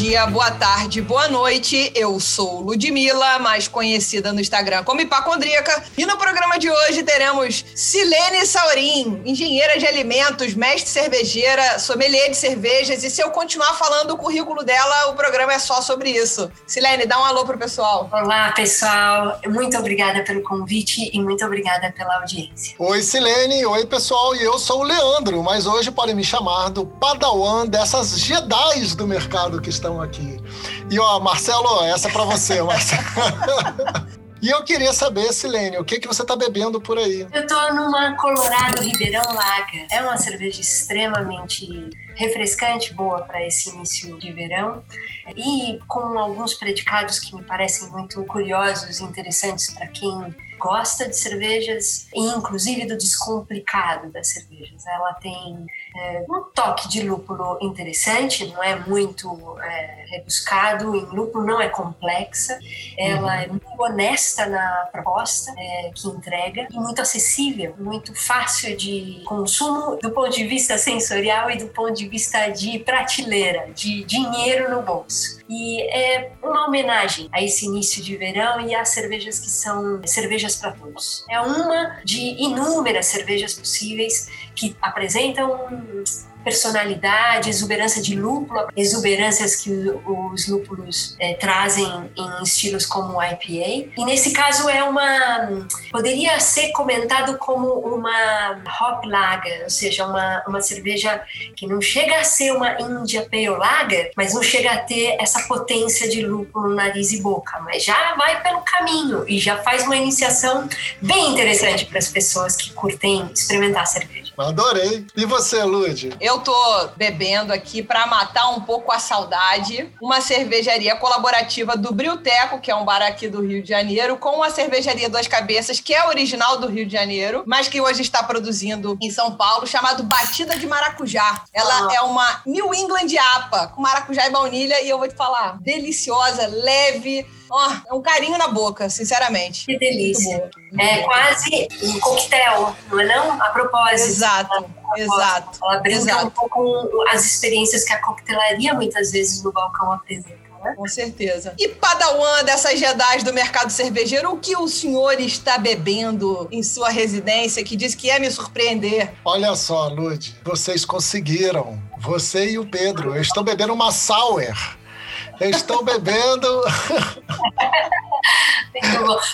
Bom dia, boa tarde, boa noite. Eu sou Ludmilla, mais conhecida no Instagram como Hipacondríaca. E no programa de hoje teremos Silene Saurim, engenheira de alimentos, mestre cervejeira, sommelier de cervejas. E se eu continuar falando o currículo dela, o programa é só sobre isso. Silene, dá um alô pro pessoal. Olá, pessoal. Muito obrigada pelo convite e muito obrigada pela audiência. Oi, Silene. Oi, pessoal. E eu sou o Leandro, mas hoje podem me chamar do Padawan dessas Jedis do mercado que estão aqui. E ó, Marcelo, essa é para você, Marcelo. E eu queria saber, Silene, o que, que você está bebendo por aí? Eu estou numa Colorado Ribeirão Lager. É uma cerveja extremamente refrescante, boa para esse início de verão e com alguns predicados que me parecem muito curiosos e interessantes para quem gosta de cervejas e inclusive do descomplicado das cervejas. Ela tem é, um toque de lúpulo interessante, não é muito é, rebuscado, em lúpulo não é complexa, ela uhum. é muito honesta na proposta é, que entrega e muito acessível, muito fácil de consumo do ponto de vista sensorial e do ponto de vista de prateleira, de dinheiro no bolso. Peace. E é uma homenagem a esse início de verão e às cervejas que são cervejas para todos. É uma de inúmeras cervejas possíveis que apresentam personalidade, exuberância de lúpulo, exuberâncias que os lúpulos é, trazem em estilos como o IPA. E nesse caso é uma poderia ser comentado como uma hop lager, ou seja, uma, uma cerveja que não chega a ser uma India Pale Lager, mas não chega a ter essa potência de lúpulo, nariz e boca, mas já vai pelo caminho e já faz uma iniciação bem interessante para as pessoas que curtem experimentar cerveja. Adorei. E você, Lud? Eu tô bebendo aqui para matar um pouco a saudade, uma cervejaria colaborativa do Brilteco, que é um bar aqui do Rio de Janeiro, com a cervejaria Duas Cabeças, que é original do Rio de Janeiro, mas que hoje está produzindo em São Paulo, chamado Batida de Maracujá. Ela ah. é uma New England APA, com maracujá e baunilha, e eu vou te falar, deliciosa, leve, Ó, oh, é um carinho na boca, sinceramente. Que delícia. É quase um coquetel, não é não? A propósito. Exato, exato. Ela brinca exato. um pouco com as experiências que a coquetelaria muitas vezes no balcão apresenta. Né? Com certeza. E Padawan dessas Jedi do mercado cervejeiro, o que o senhor está bebendo em sua residência que diz que é me surpreender? Olha só, Lud, vocês conseguiram. Você e o Pedro. Eu estou bebendo uma sour Estou bebendo.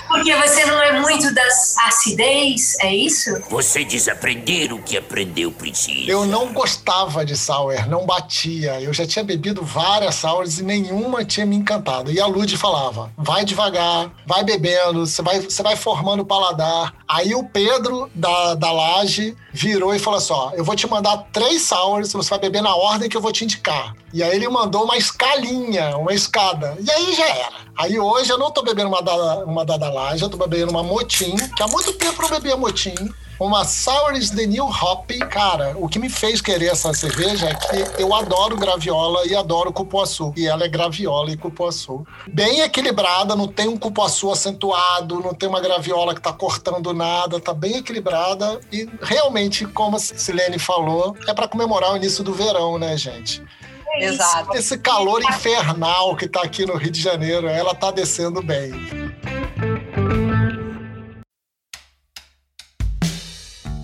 Porque você não é muito das acidez, é isso? Você desaprender o que aprendeu precisa. Eu não gostava de sour, não batia. Eu já tinha bebido várias sours e nenhuma tinha me encantado. E a Lud falava: vai devagar, vai bebendo, você vai, você vai formando o paladar. Aí o Pedro da, da Laje virou e falou assim: ó, eu vou te mandar três sours, você vai beber na ordem que eu vou te indicar. E aí ele mandou uma escalinha, uma escada. E aí já era. Aí hoje eu não tô bebendo uma, da, uma Dada Laje, eu tô bebendo uma Motim, que há muito tempo eu bebia Motim uma Sours The New Hop. Cara, o que me fez querer essa cerveja é que eu adoro graviola e adoro cupuaçu. E ela é graviola e cupuaçu. Bem equilibrada, não tem um cupuaçu acentuado, não tem uma graviola que tá cortando nada, tá bem equilibrada. E realmente, como a Silene falou, é para comemorar o início do verão, né, gente? É Exato. Esse calor infernal que tá aqui no Rio de Janeiro, ela tá descendo bem.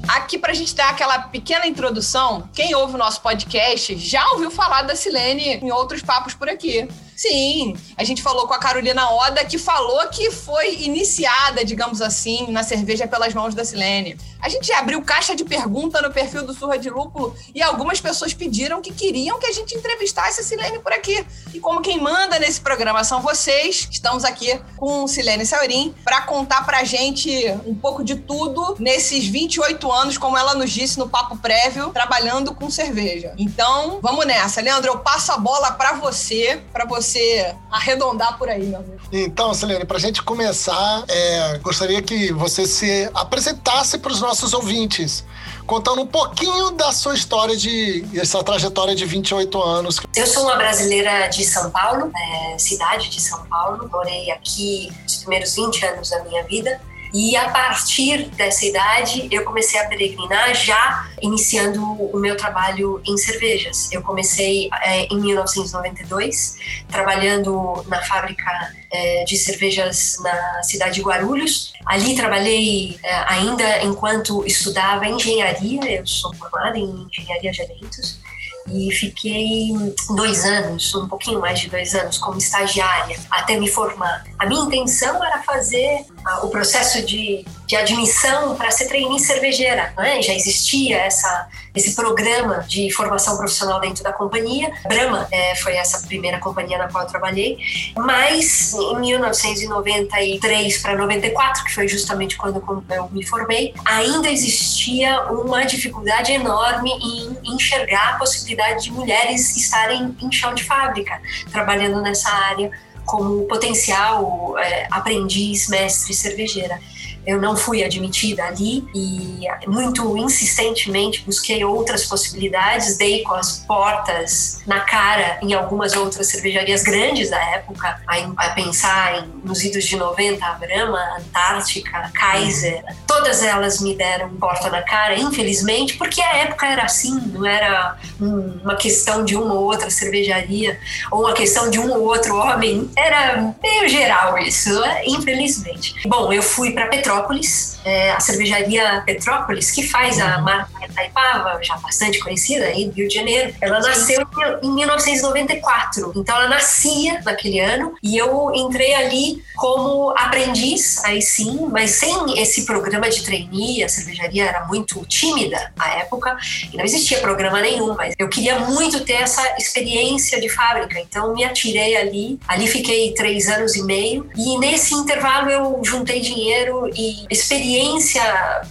Aqui, para a gente dar aquela pequena introdução, quem ouve o nosso podcast já ouviu falar da Silene em outros papos por aqui. Sim, a gente falou com a Carolina Oda, que falou que foi iniciada, digamos assim, na cerveja pelas mãos da Silene. A gente abriu caixa de pergunta no perfil do Surra de Lúpulo e algumas pessoas pediram que queriam que a gente entrevistasse a Silene por aqui. E como quem manda nesse programa são vocês, estamos aqui com Silene Saurim para contar pra gente um pouco de tudo nesses 28 anos, como ela nos disse no papo prévio, trabalhando com cerveja. Então, vamos nessa. Leandro, eu passo a bola para você, para você você arredondar por aí, meu amigo. Então, Selene, para a gente começar, é, gostaria que você se apresentasse para os nossos ouvintes. contando um pouquinho da sua história de essa trajetória de 28 anos. Eu sou uma brasileira de São Paulo, é, cidade de São Paulo. Morei aqui os primeiros 20 anos da minha vida. E a partir dessa idade, eu comecei a peregrinar já iniciando o meu trabalho em cervejas. Eu comecei é, em 1992, trabalhando na fábrica é, de cervejas na cidade de Guarulhos. Ali trabalhei é, ainda enquanto estudava engenharia, eu sou formada em engenharia de eventos e fiquei dois anos, um pouquinho mais de dois anos, como estagiária, até me formar. A minha intenção era fazer o processo de, de admissão para ser trainee cervejeira. Né? Já existia essa, esse programa de formação profissional dentro da companhia. Brahma é, foi essa primeira companhia na qual eu trabalhei. Mas em 1993 para 94, que foi justamente quando eu me formei, ainda existia uma dificuldade enorme em enxergar a possibilidade de mulheres estarem em chão de fábrica, trabalhando nessa área como potencial é, aprendiz, mestre cervejeira eu não fui admitida ali e muito insistentemente busquei outras possibilidades, dei com as portas na cara em algumas outras cervejarias grandes da época, a, a pensar em, nos idos de 90, a Brahma, Antártica, Kaiser, todas elas me deram porta na cara, infelizmente, porque a época era assim, não era uma questão de uma ou outra cervejaria ou uma questão de um ou outro homem, era meio geral isso, né? infelizmente. Bom, eu fui para Petrópolis Petrópolis, é, a cervejaria Petrópolis, que faz a uhum. marca Itaipava, já bastante conhecida aí do Rio de Janeiro. Ela nasceu em 1994, então ela nascia naquele ano e eu entrei ali como aprendiz, aí sim, mas sem esse programa de trainee, a cervejaria era muito tímida à época e não existia programa nenhum, mas eu queria muito ter essa experiência de fábrica, então me atirei ali, ali fiquei três anos e meio e nesse intervalo eu juntei dinheiro e experiência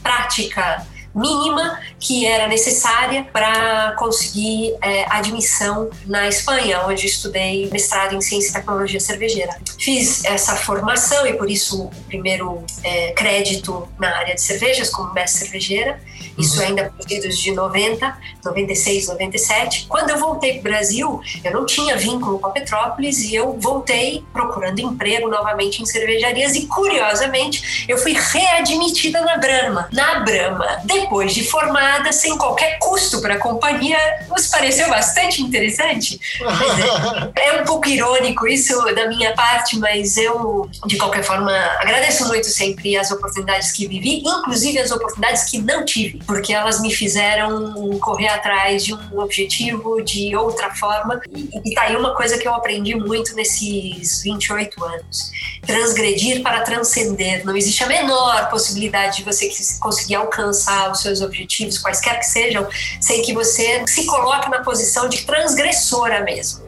prática mínima que era necessária para conseguir é, admissão na Espanha, onde estudei mestrado em ciência e tecnologia cervejeira. Fiz essa formação e por isso o primeiro é, crédito na área de cervejas como mestre cervejeira isso uhum. ainda períodos de 90, 96, 97. Quando eu voltei para o Brasil, eu não tinha vínculo com a Petrópolis e eu voltei procurando emprego novamente em cervejarias e, curiosamente, eu fui readmitida na Brahma. Na Brahma, depois de formada, sem qualquer custo para a companhia, nos pareceu bastante interessante. É, é um pouco irônico isso da minha parte, mas eu, de qualquer forma, agradeço muito sempre as oportunidades que vivi, inclusive as oportunidades que não tive porque elas me fizeram correr atrás de um objetivo de outra forma. E, e tá aí uma coisa que eu aprendi muito nesses 28 anos: transgredir para transcender. Não existe a menor possibilidade de você conseguir alcançar os seus objetivos, quaisquer que sejam, sem que você se coloque na posição de transgressora mesmo.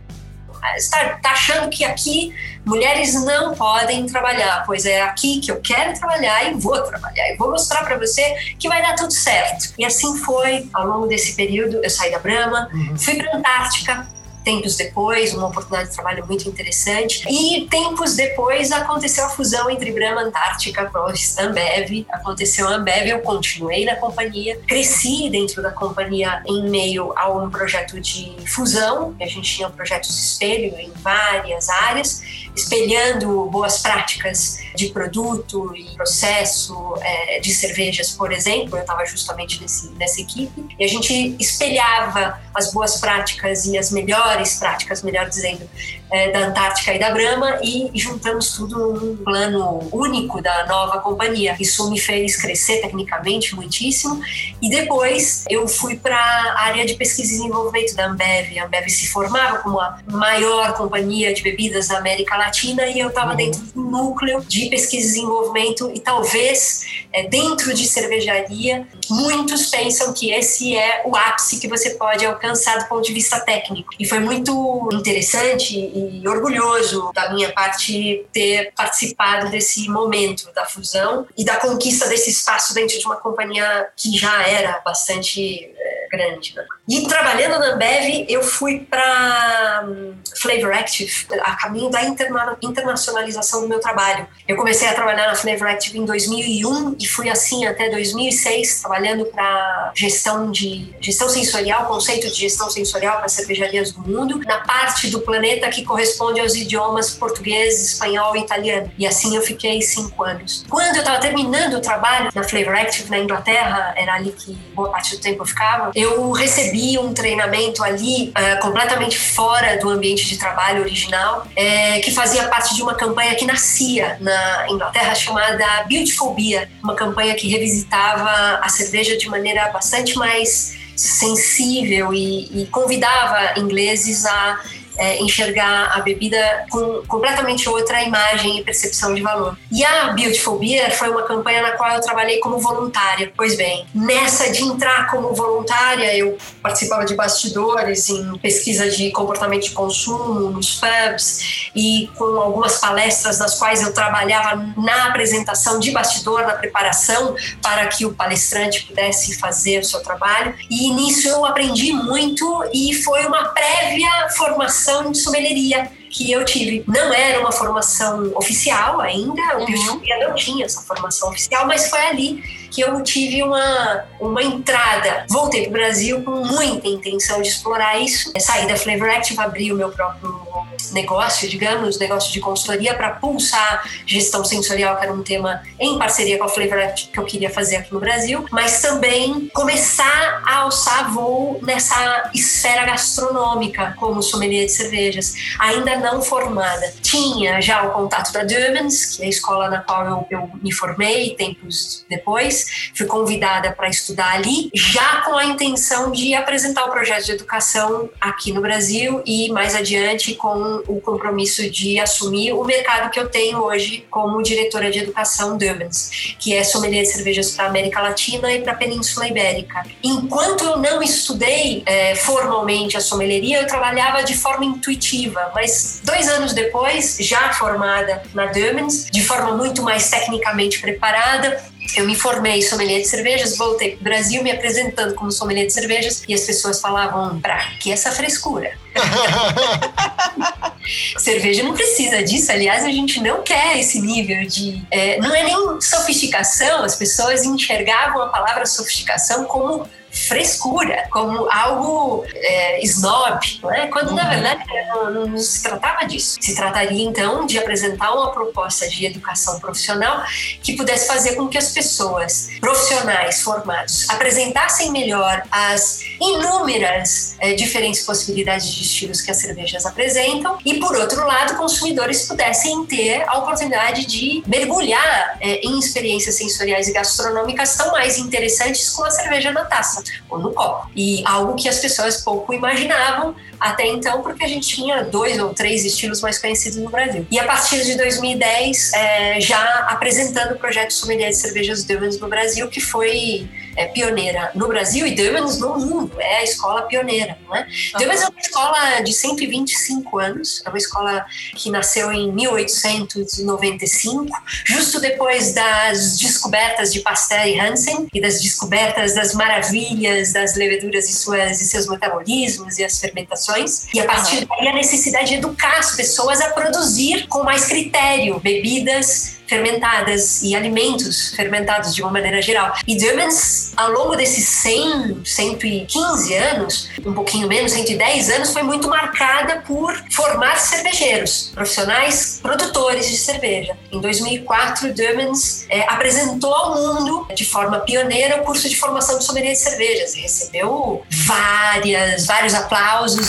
Está tá achando que aqui mulheres não podem trabalhar, pois é aqui que eu quero trabalhar e vou trabalhar. E vou mostrar para você que vai dar tudo certo. E assim foi ao longo desse período. Eu saí da Brahma, uhum. fui para a Antártica, tempos depois, uma oportunidade de trabalho muito interessante. E tempos depois aconteceu a fusão entre Brahma Antártica e Ambev. Aconteceu a Ambev, eu continuei na companhia, cresci dentro da companhia em meio a um projeto de fusão. A gente tinha projetos espelho em várias áreas espelhando boas práticas de produto e processo é, de cervejas, por exemplo. Eu estava justamente nesse, nessa equipe e a gente espelhava as boas práticas e as melhores práticas, melhor dizendo, é, da Antártica e da Brahma e juntamos tudo num plano único da nova companhia. Isso me fez crescer tecnicamente muitíssimo e depois eu fui para a área de pesquisa e desenvolvimento da Ambev. A Ambev se formava como a maior companhia de bebidas da América Latina e eu estava uhum. dentro do núcleo de pesquisa e desenvolvimento e talvez é, dentro de cervejaria muitos pensam que esse é o ápice que você pode alcançar do ponto de vista técnico. E foi muito interessante e orgulhoso da minha parte ter participado desse momento da fusão e da conquista desse espaço dentro de uma companhia que já era bastante é, grande. Né? E trabalhando na Ambev, eu fui para hum, Flavor Active, a caminho da interna internacionalização do meu trabalho. Eu comecei a trabalhar na Flavor Active em 2001 e fui assim até 2006, trabalhando para gestão de gestão sensorial, conceito de gestão sensorial para cervejarias do mundo, na parte do planeta que corresponde aos idiomas português, espanhol e italiano. E assim eu fiquei cinco anos. Quando eu estava terminando o trabalho na Flavor Active na Inglaterra, era ali que boa parte do tempo eu ficava, eu recebi um treinamento ali uh, completamente fora do ambiente de trabalho original, é, que fazia parte de uma campanha que nascia na Inglaterra chamada Beautiful Beer, uma campanha que revisitava a cerveja de maneira bastante mais sensível e, e convidava ingleses a é, enxergar a bebida com completamente outra imagem e percepção de valor. E a Beautiful Beer foi uma campanha na qual eu trabalhei como voluntária. Pois bem, nessa de entrar como voluntária, eu participava de bastidores em pesquisa de comportamento de consumo, nos pubs e com algumas palestras nas quais eu trabalhava na apresentação de bastidor, na preparação para que o palestrante pudesse fazer o seu trabalho. E nisso eu aprendi muito e foi uma prévia formação formação de sommelieria que eu tive. Não era uma formação oficial ainda, o uhum. não tinha essa formação oficial, mas foi ali que eu tive uma, uma entrada. Voltei para o Brasil com muita intenção de explorar isso. Saí da Flavor Active, abri o meu próprio negócio, digamos, negócio de consultoria para pulsar gestão sensorial, que era um tema em parceria com a Flavor Active que eu queria fazer aqui no Brasil, mas também começar a alçar voo nessa esfera gastronômica como sommelier de cervejas. Ainda não formada. Tinha já o contato da Durmans, que é a escola na qual eu, eu me formei tempos depois. Fui convidada para estudar ali, já com a intenção de apresentar o projeto de educação aqui no Brasil e mais adiante com o compromisso de assumir o mercado que eu tenho hoje como diretora de educação Durmans, que é sommelier de cervejas para a América Latina e para a Península Ibérica. Enquanto eu não estudei é, formalmente a sommelieria, eu trabalhava de forma intuitiva, mas dois anos depois, já formada na Dumens, de forma muito mais tecnicamente preparada, eu me formei sommelier de cervejas, voltei para o Brasil me apresentando como sommelier de cervejas e as pessoas falavam, pra que essa frescura? Cerveja não precisa disso, aliás, a gente não quer esse nível de. É, não é nem sofisticação, as pessoas enxergavam a palavra sofisticação como frescura, como algo é, snob, é? quando uhum. na verdade não, não, se tratava disso. Se trataria então de apresentar uma proposta de educação profissional que pudesse fazer com que as pessoas profissionais formados apresentassem melhor as inúmeras é, diferentes possibilidades de estilos que as cervejas apresentam e, por outro lado, consumidores pudessem ter a oportunidade de mergulhar é, em experiências sensoriais e gastronômicas tão mais interessantes com a cerveja na taça ou no copo. E algo que as pessoas pouco imaginavam até então, porque a gente tinha dois ou três estilos mais conhecidos no Brasil. E a partir de 2010, é, já apresentando o projeto Sommelier de Cervejas Dumans no Brasil, que foi é, pioneira no Brasil e Dumans no mundo. É a escola pioneira, não é? Uhum. é uma escola de 125 anos, é uma escola que nasceu em 1895, justo depois das descobertas de Pasteur e Hansen e das descobertas das maravilhas das leveduras e, suas, e seus metabolismos e as fermentações e a partir daí a necessidade de educar as pessoas a produzir com mais critério bebidas fermentadas e alimentos fermentados de uma maneira geral. E Dumans, ao longo desses 100, 115 anos, um pouquinho menos, 110 anos, foi muito marcada por formar cervejeiros, profissionais produtores de cerveja. Em 2004, Dumans é, apresentou ao mundo, de forma pioneira, o curso de formação de sommelier de cervejas. Recebeu várias, vários aplausos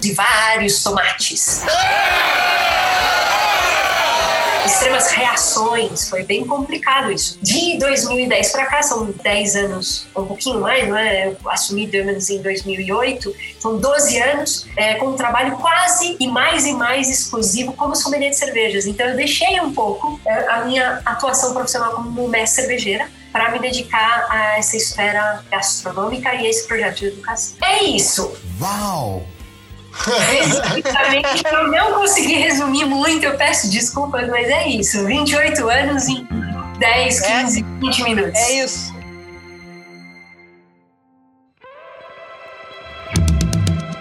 de vários tomates extremas reações, foi bem complicado isso. De 2010 para cá, são 10 anos, um pouquinho mais, não é? Eu assumi Dumans em 2008, são 12 anos é, com um trabalho quase e mais e mais exclusivo como sommelier de cervejas. Então eu deixei um pouco é, a minha atuação profissional como mestre cervejeira para me dedicar a essa esfera gastronômica e a esse projeto de educação. É isso! Uau! Eu não consegui resumir muito, eu peço desculpas, mas é isso. 28 anos em 10, 15, é, 20 minutos. É isso.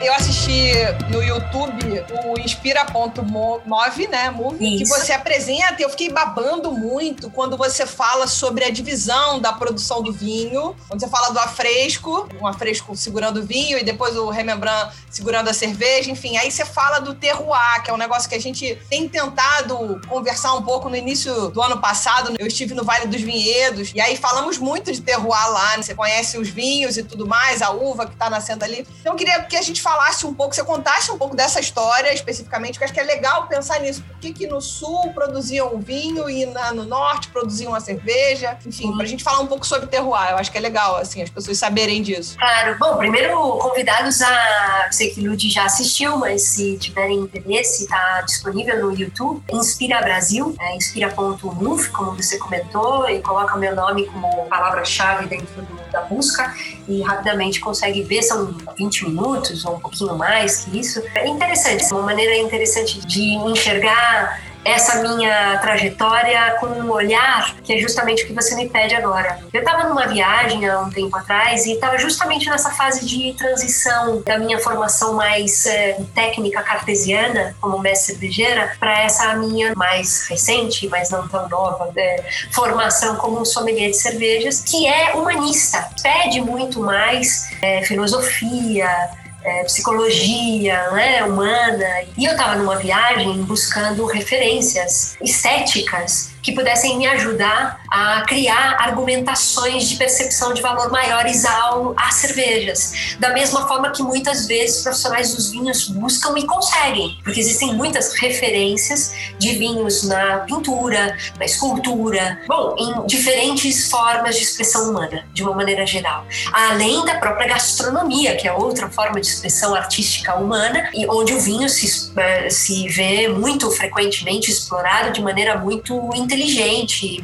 Eu assisti no YouTube o Inspira.move, né? Move, que você apresenta. e Eu fiquei babando muito quando você fala sobre a divisão da produção do vinho. Quando você fala do afresco, um afresco segurando o vinho e depois o Remembrandt segurando a cerveja. Enfim, aí você fala do terroir, que é um negócio que a gente tem tentado conversar um pouco no início do ano passado. Eu estive no Vale dos Vinhedos e aí falamos muito de terroir lá. né? Você conhece os vinhos e tudo mais, a uva que tá nascendo ali. Então eu queria que a gente falasse um pouco, você contasse um pouco dessa história especificamente, porque acho que é legal pensar nisso. Por que, que no sul produziam o vinho e na- no norte produziam a cerveja? Enfim, pra gente falar um pouco sobre terroir. Eu acho que é legal, assim, as pessoas saberem disso. Claro. Bom, primeiro, convidados a. Sei que Ludi já assistiu, mas se tiverem interesse, está disponível no YouTube. Inspira Brasil, é inspira.move, como você comentou, e coloca meu nome como palavra-chave dentro do- da busca e rapidamente consegue ver. São 20 minutos ou um pouquinho mais que isso. É interessante, uma maneira interessante de enxergar essa minha trajetória com um olhar que é justamente o que você me pede agora. Eu estava numa viagem há um tempo atrás e estava justamente nessa fase de transição da minha formação mais eh, técnica cartesiana como mestre cervejeira para essa minha mais recente, mas não tão nova, né, formação como sommelier de cervejas, que é humanista. Pede muito mais eh, filosofia, é, psicologia né, humana. E eu estava numa viagem buscando referências estéticas que pudessem me ajudar a criar argumentações de percepção de valor maiores ao, às cervejas. Da mesma forma que muitas vezes profissionais dos vinhos buscam e conseguem, porque existem muitas referências de vinhos na pintura, na escultura, bom, em diferentes formas de expressão humana, de uma maneira geral. Além da própria gastronomia, que é outra forma de expressão artística humana, e onde o vinho se, eh, se vê muito frequentemente explorado de maneira muito inteligente,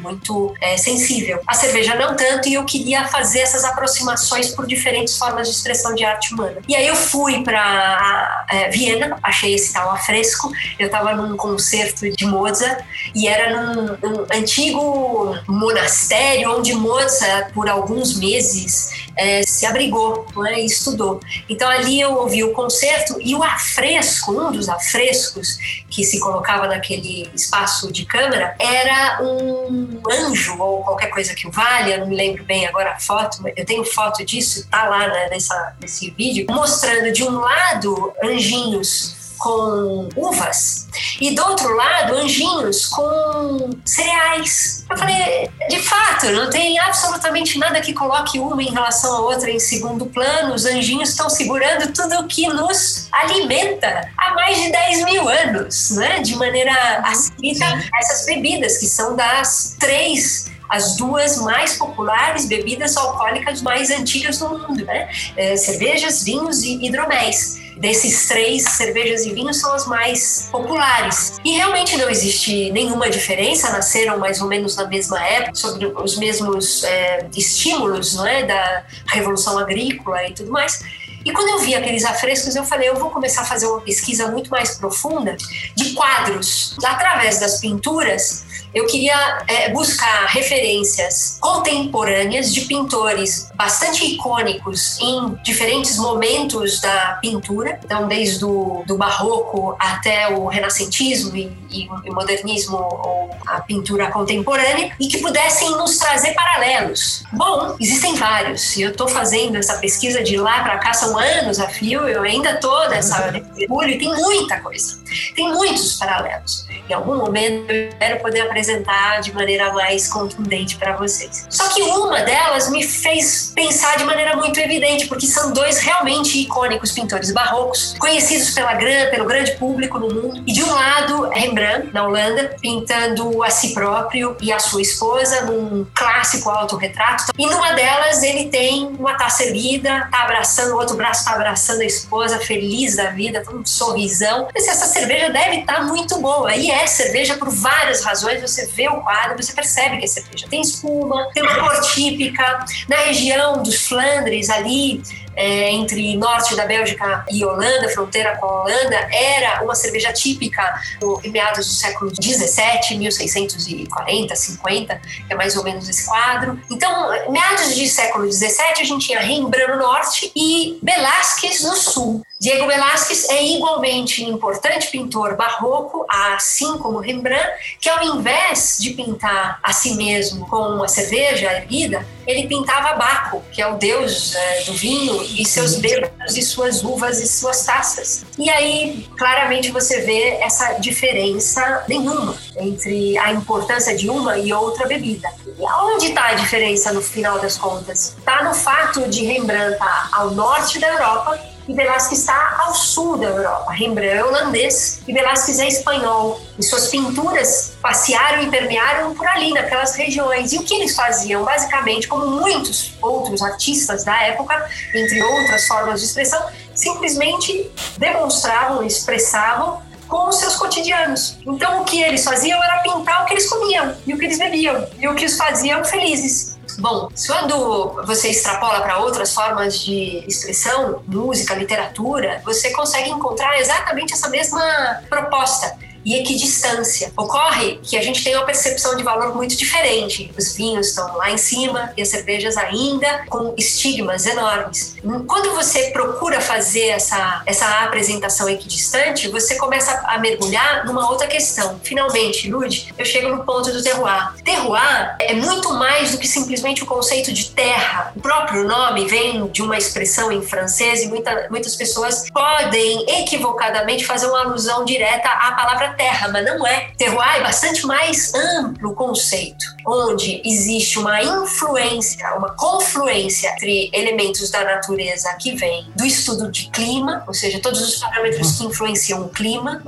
muito eh, sensível. A cerveja não tanto, e eu queria fazer essas aproximações por diferentes formas de expressão de arte humana. E aí eu fui para Viena, achei esse tal afresco, eu estava num concerto de Mozart, e era num, num antigo monastério onde Mozart, por alguns meses, eh, se abrigou né, e estudou. Então ali eu ouvi o concerto e o afresco, um dos afrescos que se colocava naquele espaço de câmara, era um anjo ou qualquer coisa que o valha, não me lembro bem agora a foto, eu tenho foto disso, tá lá né, nessa, nesse vídeo, mostrando de um lado anjinhos com uvas e do outro lado anjinhos com cereais. Eu falei, de fato, não tem absolutamente nada que coloque uma em relação à outra em segundo plano. Os anjinhos estão segurando tudo o que nos alimenta há mais de 10 mil anos, né? De maneira adscrita a essas bebidas que são das três as duas mais populares bebidas alcoólicas mais antigas do mundo, né? É, cervejas, vinhos e hidroméis. Desses três, cervejas e vinhos são as mais populares. E realmente não existe nenhuma diferença, nasceram mais ou menos na mesma época, sobre os mesmos é, estímulos não é, da Revolução Agrícola e tudo mais. E quando eu vi aqueles afrescos, eu falei, eu vou começar a fazer uma pesquisa muito mais profunda de quadros. Através das pinturas, eu queria é, buscar referências contemporâneas de pintores bastante icônicos em diferentes momentos da pintura, então desde o do barroco até o renascentismo e, e o modernismo ou a pintura contemporânea, e que pudessem nos trazer paralelos. Bom, existem vários, e eu estou fazendo essa pesquisa de lá para cá, são anos a fio, eu ainda estou nessa mergulho e tem muita coisa, tem muitos paralelos. Em algum momento eu espero poder apresentar de maneira mais contundente para vocês. Só que uma delas me fez pensar de maneira muito evidente, porque são dois realmente icônicos pintores barrocos, conhecidos pela gran, pelo grande público no mundo. E de um lado, Rembrandt, na Holanda, pintando a si próprio e a sua esposa num clássico autorretrato. E numa delas ele tem uma taça erguida, tá abraçando, o outro braço tá abraçando a esposa, feliz da vida, com um sorrisão. Essa cerveja deve estar tá muito boa. E é cerveja por várias razões. Você vê o quadro, você percebe que é cerveja. Tem espuma, tem uma cor típica. Na região dos Flandres, ali, é, entre norte da Bélgica e Holanda, fronteira com a Holanda, era uma cerveja típica do meados do século 17, 1640, 50, que é mais ou menos esse quadro. Então, meados do século 17, a gente tinha Rembrandt no norte e Velázquez no sul. Diego Velázquez é igualmente importante pintor barroco, assim como Rembrandt, que ao invés de pintar a si mesmo com uma cerveja erguida, ele pintava Baco, que é o deus é, do vinho, e seus bêbados, e suas uvas e suas taças. E aí, claramente, você vê essa diferença nenhuma entre a importância de uma e outra bebida. E onde está a diferença no final das contas? Está no fato de Rembrandt estar ao norte da Europa e Velázquez está ao sul da Europa. Rembrandt é holandês e Velázquez é espanhol. E suas pinturas passearam e permearam por ali, naquelas regiões. E o que eles faziam? Basicamente, como muitos outros artistas da época, entre outras formas de expressão, simplesmente demonstravam, expressavam com os seus cotidianos. Então, o que eles faziam era pintar o que eles comiam e o que eles bebiam e o que os faziam felizes. Bom, quando você extrapola para outras formas de expressão, música, literatura, você consegue encontrar exatamente essa mesma proposta e equidistância. Ocorre que a gente tem uma percepção de valor muito diferente. Os vinhos estão lá em cima e as cervejas ainda com estigmas enormes. Quando você procura fazer essa, essa apresentação equidistante, você começa a mergulhar numa outra questão. Finalmente, Lud, eu chego no ponto do terroir. Terroir é muito mais do que simplesmente o conceito de terra. O próprio nome vem de uma expressão em francês e muita, muitas pessoas podem equivocadamente fazer uma alusão direta à palavra terra, mas não é. Terroir é bastante mais amplo conceito, onde existe uma influência, uma confluência entre elementos da natureza que vem do estudo de clima, ou seja, todos os parâmetros que influenciam o clima,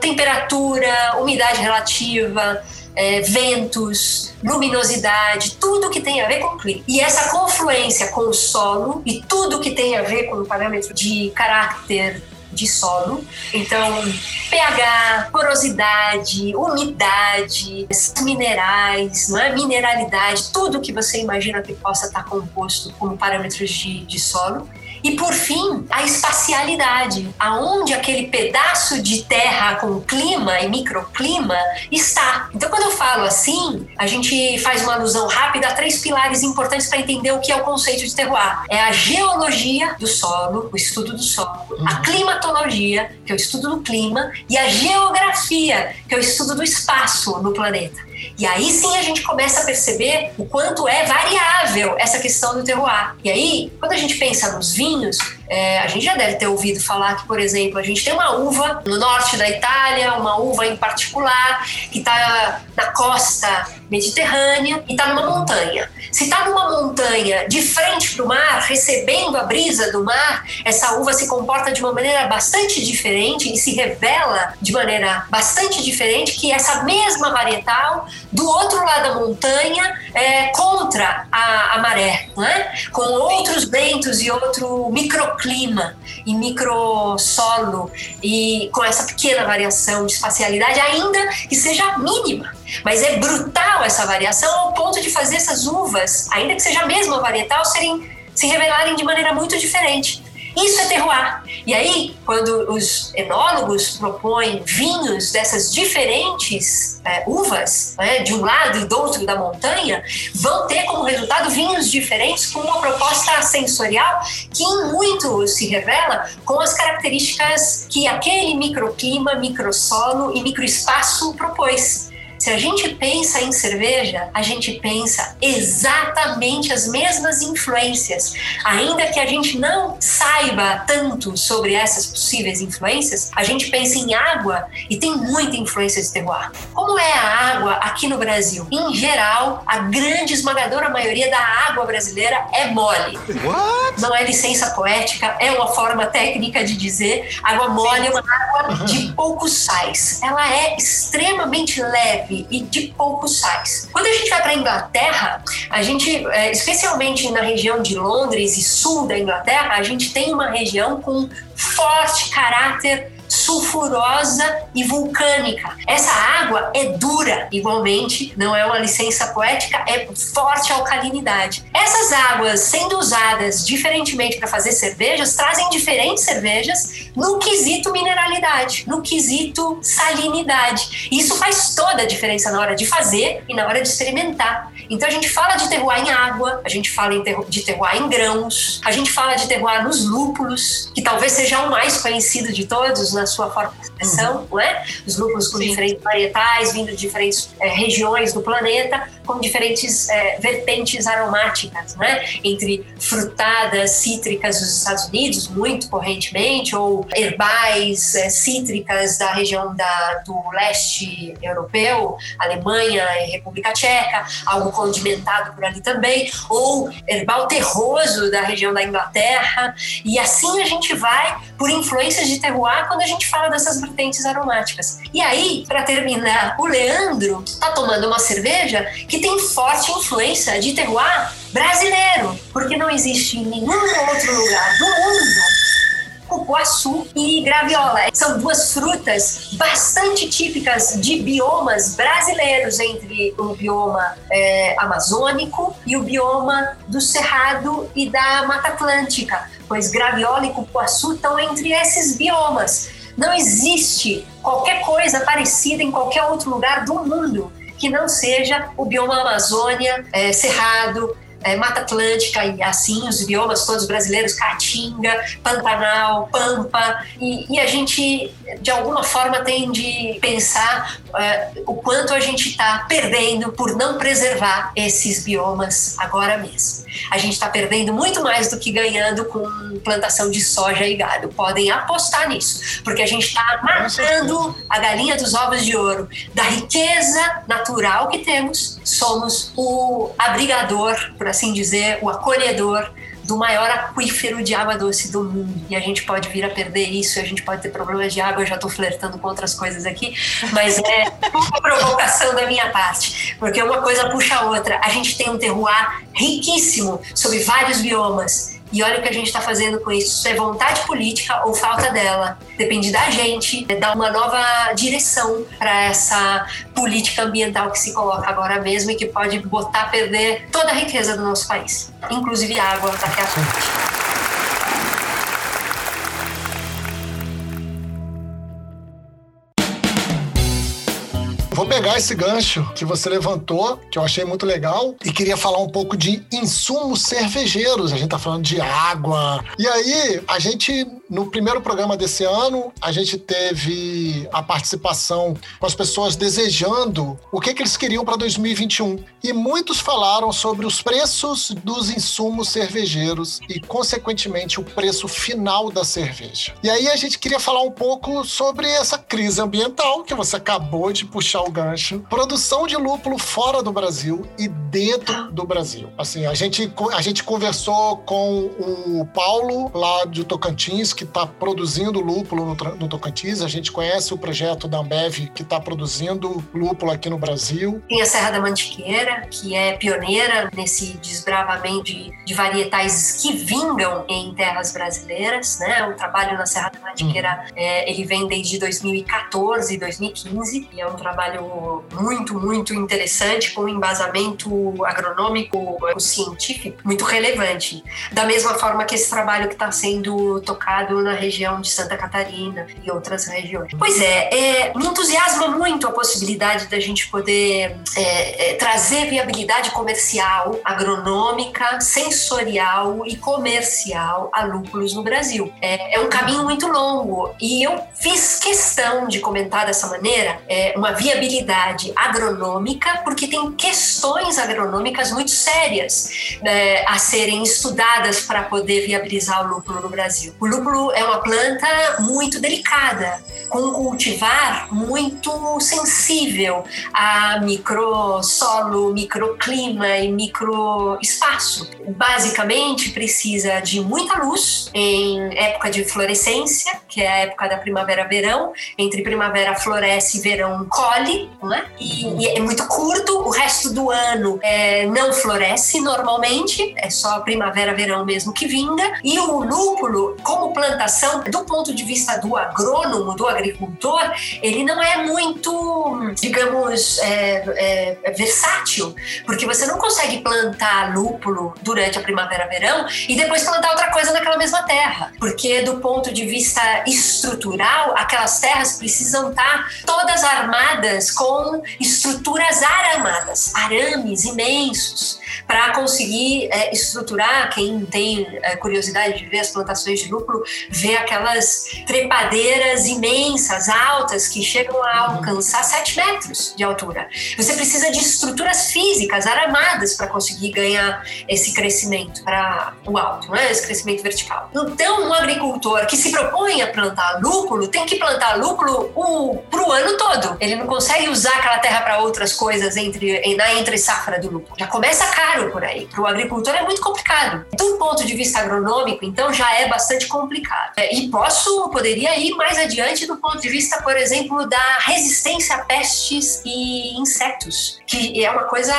temperatura, umidade relativa, é, ventos, luminosidade, tudo que tem a ver com o clima. E essa confluência com o solo e tudo que tem a ver com o parâmetro de caráter de solo. Então, pH, porosidade, umidade, minerais, não é? mineralidade, tudo que você imagina que possa estar composto como parâmetros de, de solo. E por fim, a espacialidade, aonde aquele pedaço de terra com clima e microclima está. Então, quando eu falo assim, a gente faz uma alusão rápida a três pilares importantes para entender o que é o conceito de terroir. É a geologia do solo, o estudo do solo, a uhum. climatologia, que é o estudo do clima, e a geografia, que é o estudo do espaço no planeta. E aí sim a gente começa a perceber o quanto é variável essa questão do terroir. E aí, quando a gente pensa nos vinhos, é, a gente já deve ter ouvido falar que, por exemplo, a gente tem uma uva no norte da Itália, uma uva em particular, que está na costa mediterrânea e está numa montanha. Se está numa montanha de frente para o mar, recebendo a brisa do mar, essa uva se comporta de uma maneira bastante diferente e se revela de maneira bastante diferente que essa mesma varietal do outro lado da montanha é, contra a, a maré, né? com outros ventos e outro microclima e microsolo e com essa pequena variação de espacialidade, ainda que seja mínima. Mas é brutal essa variação ao ponto de fazer essas uvas, ainda que seja a mesma varietal, serem, se revelarem de maneira muito diferente. Isso é terroir. E aí, quando os enólogos propõem vinhos dessas diferentes é, uvas, né, de um lado e do outro da montanha, vão ter como resultado vinhos diferentes com uma proposta sensorial que em muito se revela com as características que aquele microclima, microsolo e microespaço propôs. Se a gente pensa em cerveja, a gente pensa exatamente as mesmas influências. Ainda que a gente não saiba tanto sobre essas possíveis influências, a gente pensa em água e tem muita influência de terroir. Como é a água aqui no Brasil? Em geral, a grande esmagadora maioria da água brasileira é mole. What? Não é licença poética, é uma forma técnica de dizer água mole é uma água de poucos sais. Ela é extremamente leve e de poucos sais. Quando a gente vai para a Inglaterra, a gente, é, especialmente na região de Londres e sul da Inglaterra, a gente tem uma região com forte caráter sulfurosa e vulcânica. Essa água é dura, igualmente, não é uma licença poética, é forte alcalinidade. Essas águas, sendo usadas diferentemente para fazer cervejas, trazem diferentes cervejas no quesito mineralidade, no quesito salinidade. Isso faz toda a diferença na hora de fazer e na hora de experimentar. Então a gente fala de terroir em água, a gente fala de terroir em grãos, a gente fala de terroir nos lúpulos, que talvez seja o mais conhecido de todos na sua forma de expressão, uhum. não é? Os lúpulos com Sim. diferentes varietais, vindo de diferentes é, regiões do planeta, com diferentes é, vertentes aromáticas, né? Entre frutadas, cítricas dos Estados Unidos, muito correntemente, ou herbais, é, cítricas da região da, do leste europeu, Alemanha e República Tcheca, algo condimentado por ali também, ou herbal terroso da região da Inglaterra, e assim a gente vai por influências de terroir quando a gente fala dessas vertentes aromáticas. E aí, para terminar, o Leandro tá tomando uma cerveja que tem forte influência de terroir brasileiro, porque não existe em nenhum outro lugar do mundo cupuaçu e graviola. São duas frutas bastante típicas de biomas brasileiros, entre o bioma é, amazônico e o bioma do Cerrado e da Mata Atlântica, pois graviola e cupuaçu estão entre esses biomas. Não existe qualquer coisa parecida em qualquer outro lugar do mundo que não seja o bioma Amazônia, é, Cerrado, é, Mata Atlântica e assim, os biomas todos brasileiros, Caatinga, Pantanal, Pampa, e, e a gente, de alguma forma, tem de pensar é, o quanto a gente está perdendo por não preservar esses biomas agora mesmo. A gente está perdendo muito mais do que ganhando com plantação de soja e gado. Podem apostar nisso, porque a gente está matando a galinha dos ovos de ouro da riqueza natural que temos. Somos o abrigador, por assim dizer, o acolhedor do maior aquífero de água doce do mundo. E a gente pode vir a perder isso, a gente pode ter problemas de água. Eu já estou flertando com outras coisas aqui, mas é uma provocação da minha parte, porque uma coisa puxa a outra. A gente tem um terroir riquíssimo sobre vários biomas e olha o que a gente está fazendo com isso. Isso é vontade política ou falta dela. Depende da gente é dar uma nova direção para essa política ambiental que se coloca agora mesmo e que pode botar a perder toda a riqueza do nosso país, inclusive água daqui a frente. Pegar esse gancho que você levantou, que eu achei muito legal, e queria falar um pouco de insumos cervejeiros. A gente tá falando de água. E aí, a gente, no primeiro programa desse ano, a gente teve a participação com as pessoas desejando o que, que eles queriam para 2021. E muitos falaram sobre os preços dos insumos cervejeiros e, consequentemente, o preço final da cerveja. E aí, a gente queria falar um pouco sobre essa crise ambiental que você acabou de puxar o gancho. Produção de lúpulo fora do Brasil e dentro do Brasil. Assim, a gente, a gente conversou com o Paulo, lá de Tocantins, que está produzindo lúpulo no, no, Tocantins. A gente conhece o projeto da Ambev, que está produzindo lúpulo aqui no Brasil. Tem a Serra da Mantiqueira, que é pioneira nesse desbravamento de, de varietais que vingam em terras brasileiras. Né? O trabalho na Serra da Mantiqueira, hum. é, ele vem desde 2014, 2015, e é um trabalho muito, muito interessante, com embasamento agronômico, científico muito relevante. Da mesma forma que esse trabalho que está sendo tocado na região de Santa Catarina e outras regiões. Pois é, é me entusiasma muito a possibilidade da gente poder é, é, trazer viabilidade comercial, agronômica, sensorial e comercial a lúpulos no Brasil. É, é um caminho muito longo e eu fiz questão de comentar dessa maneira é, uma viabilidade agronômica, porque tem questões agronômicas muito sérias né, a serem estudadas para poder viabilizar o lúpulo no Brasil. O lúpulo é uma planta muito delicada, com um cultivar muito sensível a microsolo, microclima e microespaço. Basicamente, precisa de muita luz em época de florescência, que é a época da primavera-verão. Entre primavera floresce e verão colhe, né? E, e, é muito curto, o resto do ano é, não floresce normalmente, é só primavera, verão mesmo que vinga. E o lúpulo, como plantação, do ponto de vista do agrônomo, do agricultor, ele não é muito, digamos, é, é, versátil, porque você não consegue plantar lúpulo durante a primavera, verão e depois plantar outra coisa naquela mesma terra, porque do ponto de vista estrutural, aquelas terras precisam estar todas armadas com estruturas aramadas, arames imensos para conseguir é, estruturar. Quem tem é, curiosidade de ver as plantações de lúpulo, vê aquelas trepadeiras imensas, altas, que chegam a alcançar 7 metros de altura. Você precisa de estruturas físicas aramadas para conseguir ganhar esse crescimento para o alto, né? esse crescimento vertical. Então, um agricultor que se propõe a plantar lúpulo tem que plantar lúpulo para o ano todo. Ele não consegue usar aquela terra para outras coisas entre, na entre safra do lúpulo. Já começa caro por aí. Para o agricultor é muito complicado. Do ponto de vista agronômico, então, já é bastante complicado. É, e posso, poderia ir mais adiante do ponto de vista, por exemplo, da resistência a pestes e insetos, que é uma coisa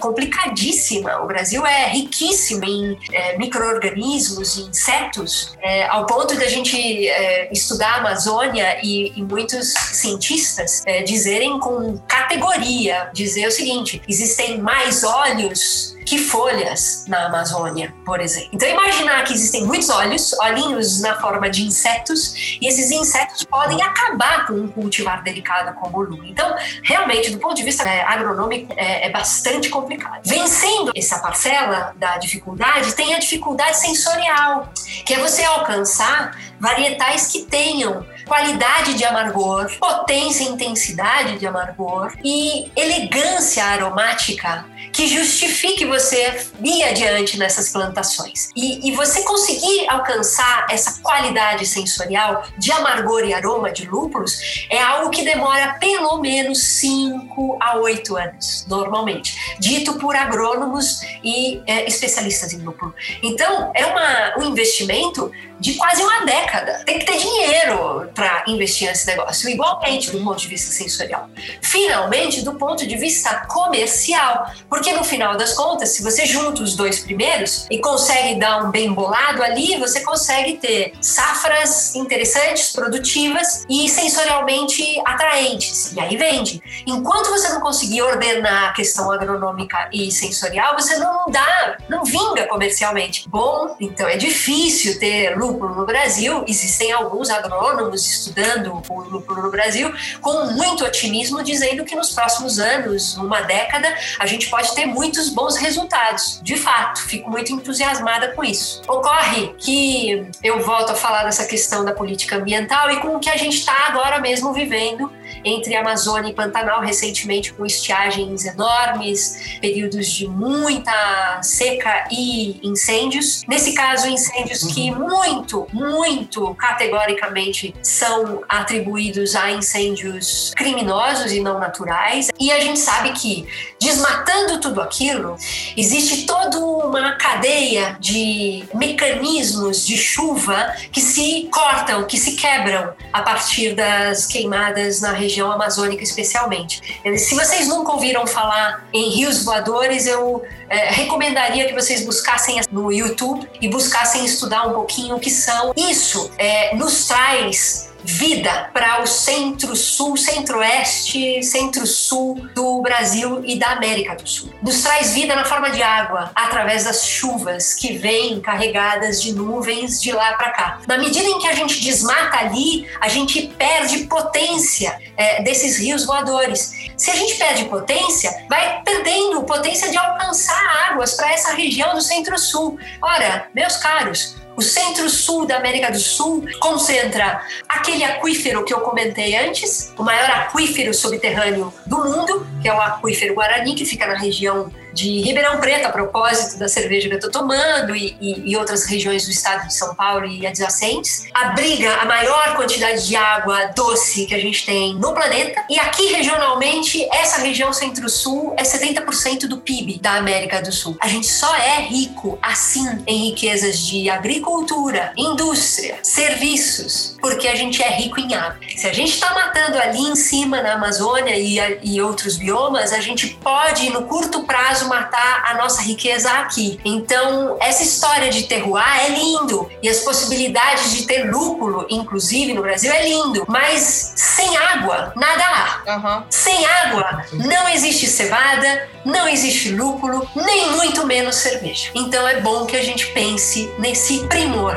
complicadíssima. O Brasil é riquíssimo em é, micro-organismos e insetos, é, ao ponto de a gente é, estudar a Amazônia e, e muitos cientistas é, dizerem com categoria, dizer o seguinte, existem mais olhos que folhas na Amazônia, por exemplo. Então, imaginar que existem muitos olhos, olhinhos na forma de insetos, e esses insetos podem acabar com um cultivar delicado como o lu. Então, realmente, do ponto de vista é, agronômico, é, é bastante complicado. Vencendo essa parcela da dificuldade, tem a dificuldade sensorial, que é você alcançar varietais que tenham qualidade de amargor, potência e intensidade de amargor e elegância aromática que justifique você ir adiante nessas plantações. E, e, você conseguir alcançar essa qualidade sensorial de amargor e aroma de lúpulos é algo que demora pelo menos 5 a 8 anos, normalmente, dito por agrônomos e é, especialistas em lúpulo. Então, é uma, um investimento de quase uma década. Tem que ter dinheiro para investir nesse negócio, igualmente do ponto de vista sensorial. Finalmente, do ponto de vista comercial, porque no final das contas, se você junta os dois primeiros e consegue dar um bem bolado ali, você consegue ter safras interessantes, produtivas e sensorialmente atraentes. E aí vende. Enquanto você não conseguir ordenar a questão agronômica e sensorial, você não dá, não vinga comercialmente. Bom, então é difícil ter lúpulo no Brasil, existem alguns agrônomos estudando o lúpulo no Brasil com muito otimismo, dizendo que nos próximos anos, uma década, a gente pode ter muitos bons resultados. De fato, fico muito entusiasmada com isso. Ocorre que eu volto a falar dessa questão da política ambiental e com o que a gente está agora mesmo vivendo entre Amazônia e Pantanal, recentemente com estiagens enormes, períodos de muita seca e incêndios. Nesse caso, incêndios que uhum. muito, muito categoricamente são atribuídos a incêndios criminosos e não naturais. E a gente sabe que, desmatando tudo aquilo, existe toda uma cadeia de mecanismos de chuva que se cortam, que se quebram a partir das queimadas na região amazônica especialmente. Se vocês nunca ouviram falar em rios voadores, eu é, recomendaria que vocês buscassem no YouTube e buscassem estudar um pouquinho o que são. Isso é, nos traz vida para o centro-sul, centro-oeste, centro-sul do Brasil e da América do Sul. Nos traz vida na forma de água, através das chuvas que vêm carregadas de nuvens de lá para cá. Na medida em que a gente desmata ali, a gente perde potência é, desses rios voadores. Se a gente perde potência, vai perdendo potência de alcançar águas para essa região do centro-sul. Ora, meus caros, o centro-sul da América do Sul concentra aquele aquífero que eu comentei antes, o maior aquífero subterrâneo do mundo, que é o aquífero Guarani, que fica na região de Ribeirão Preto, a propósito da cerveja que eu estou tomando, e, e, e, outras regiões do estado de São Paulo e adjacentes, abriga a maior quantidade de água doce que a gente tem no planeta. E aqui, regionalmente, essa região centro-sul é 70% do PIB da América do Sul. A gente só é rico assim em riquezas de agricultura, indústria, serviços, porque a gente é rico em água. Se a gente está matando ali em cima na Amazônia e, e outros biomas, a gente pode, no curto prazo, matar a nossa riqueza aqui. Então, essa história de terroir é lindo e as possibilidades de ter lúpulo, inclusive no Brasil, é lindo. Mas sem água, nada há. Uhum. Sem água, não existe cevada, não existe lúpulo, nem muito menos cerveja. Então, é bom que a gente pense nesse primor.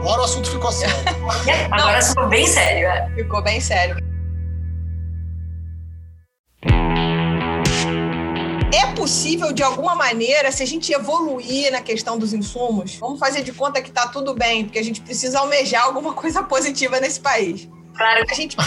Agora o assunto ficou sério. Agora ficou bem sério. É. Ficou bem sério. Possível, de alguma maneira, se a gente evoluir na questão dos insumos, vamos fazer de conta que tá tudo bem, porque a gente precisa almejar alguma coisa positiva nesse país. Claro. A gente...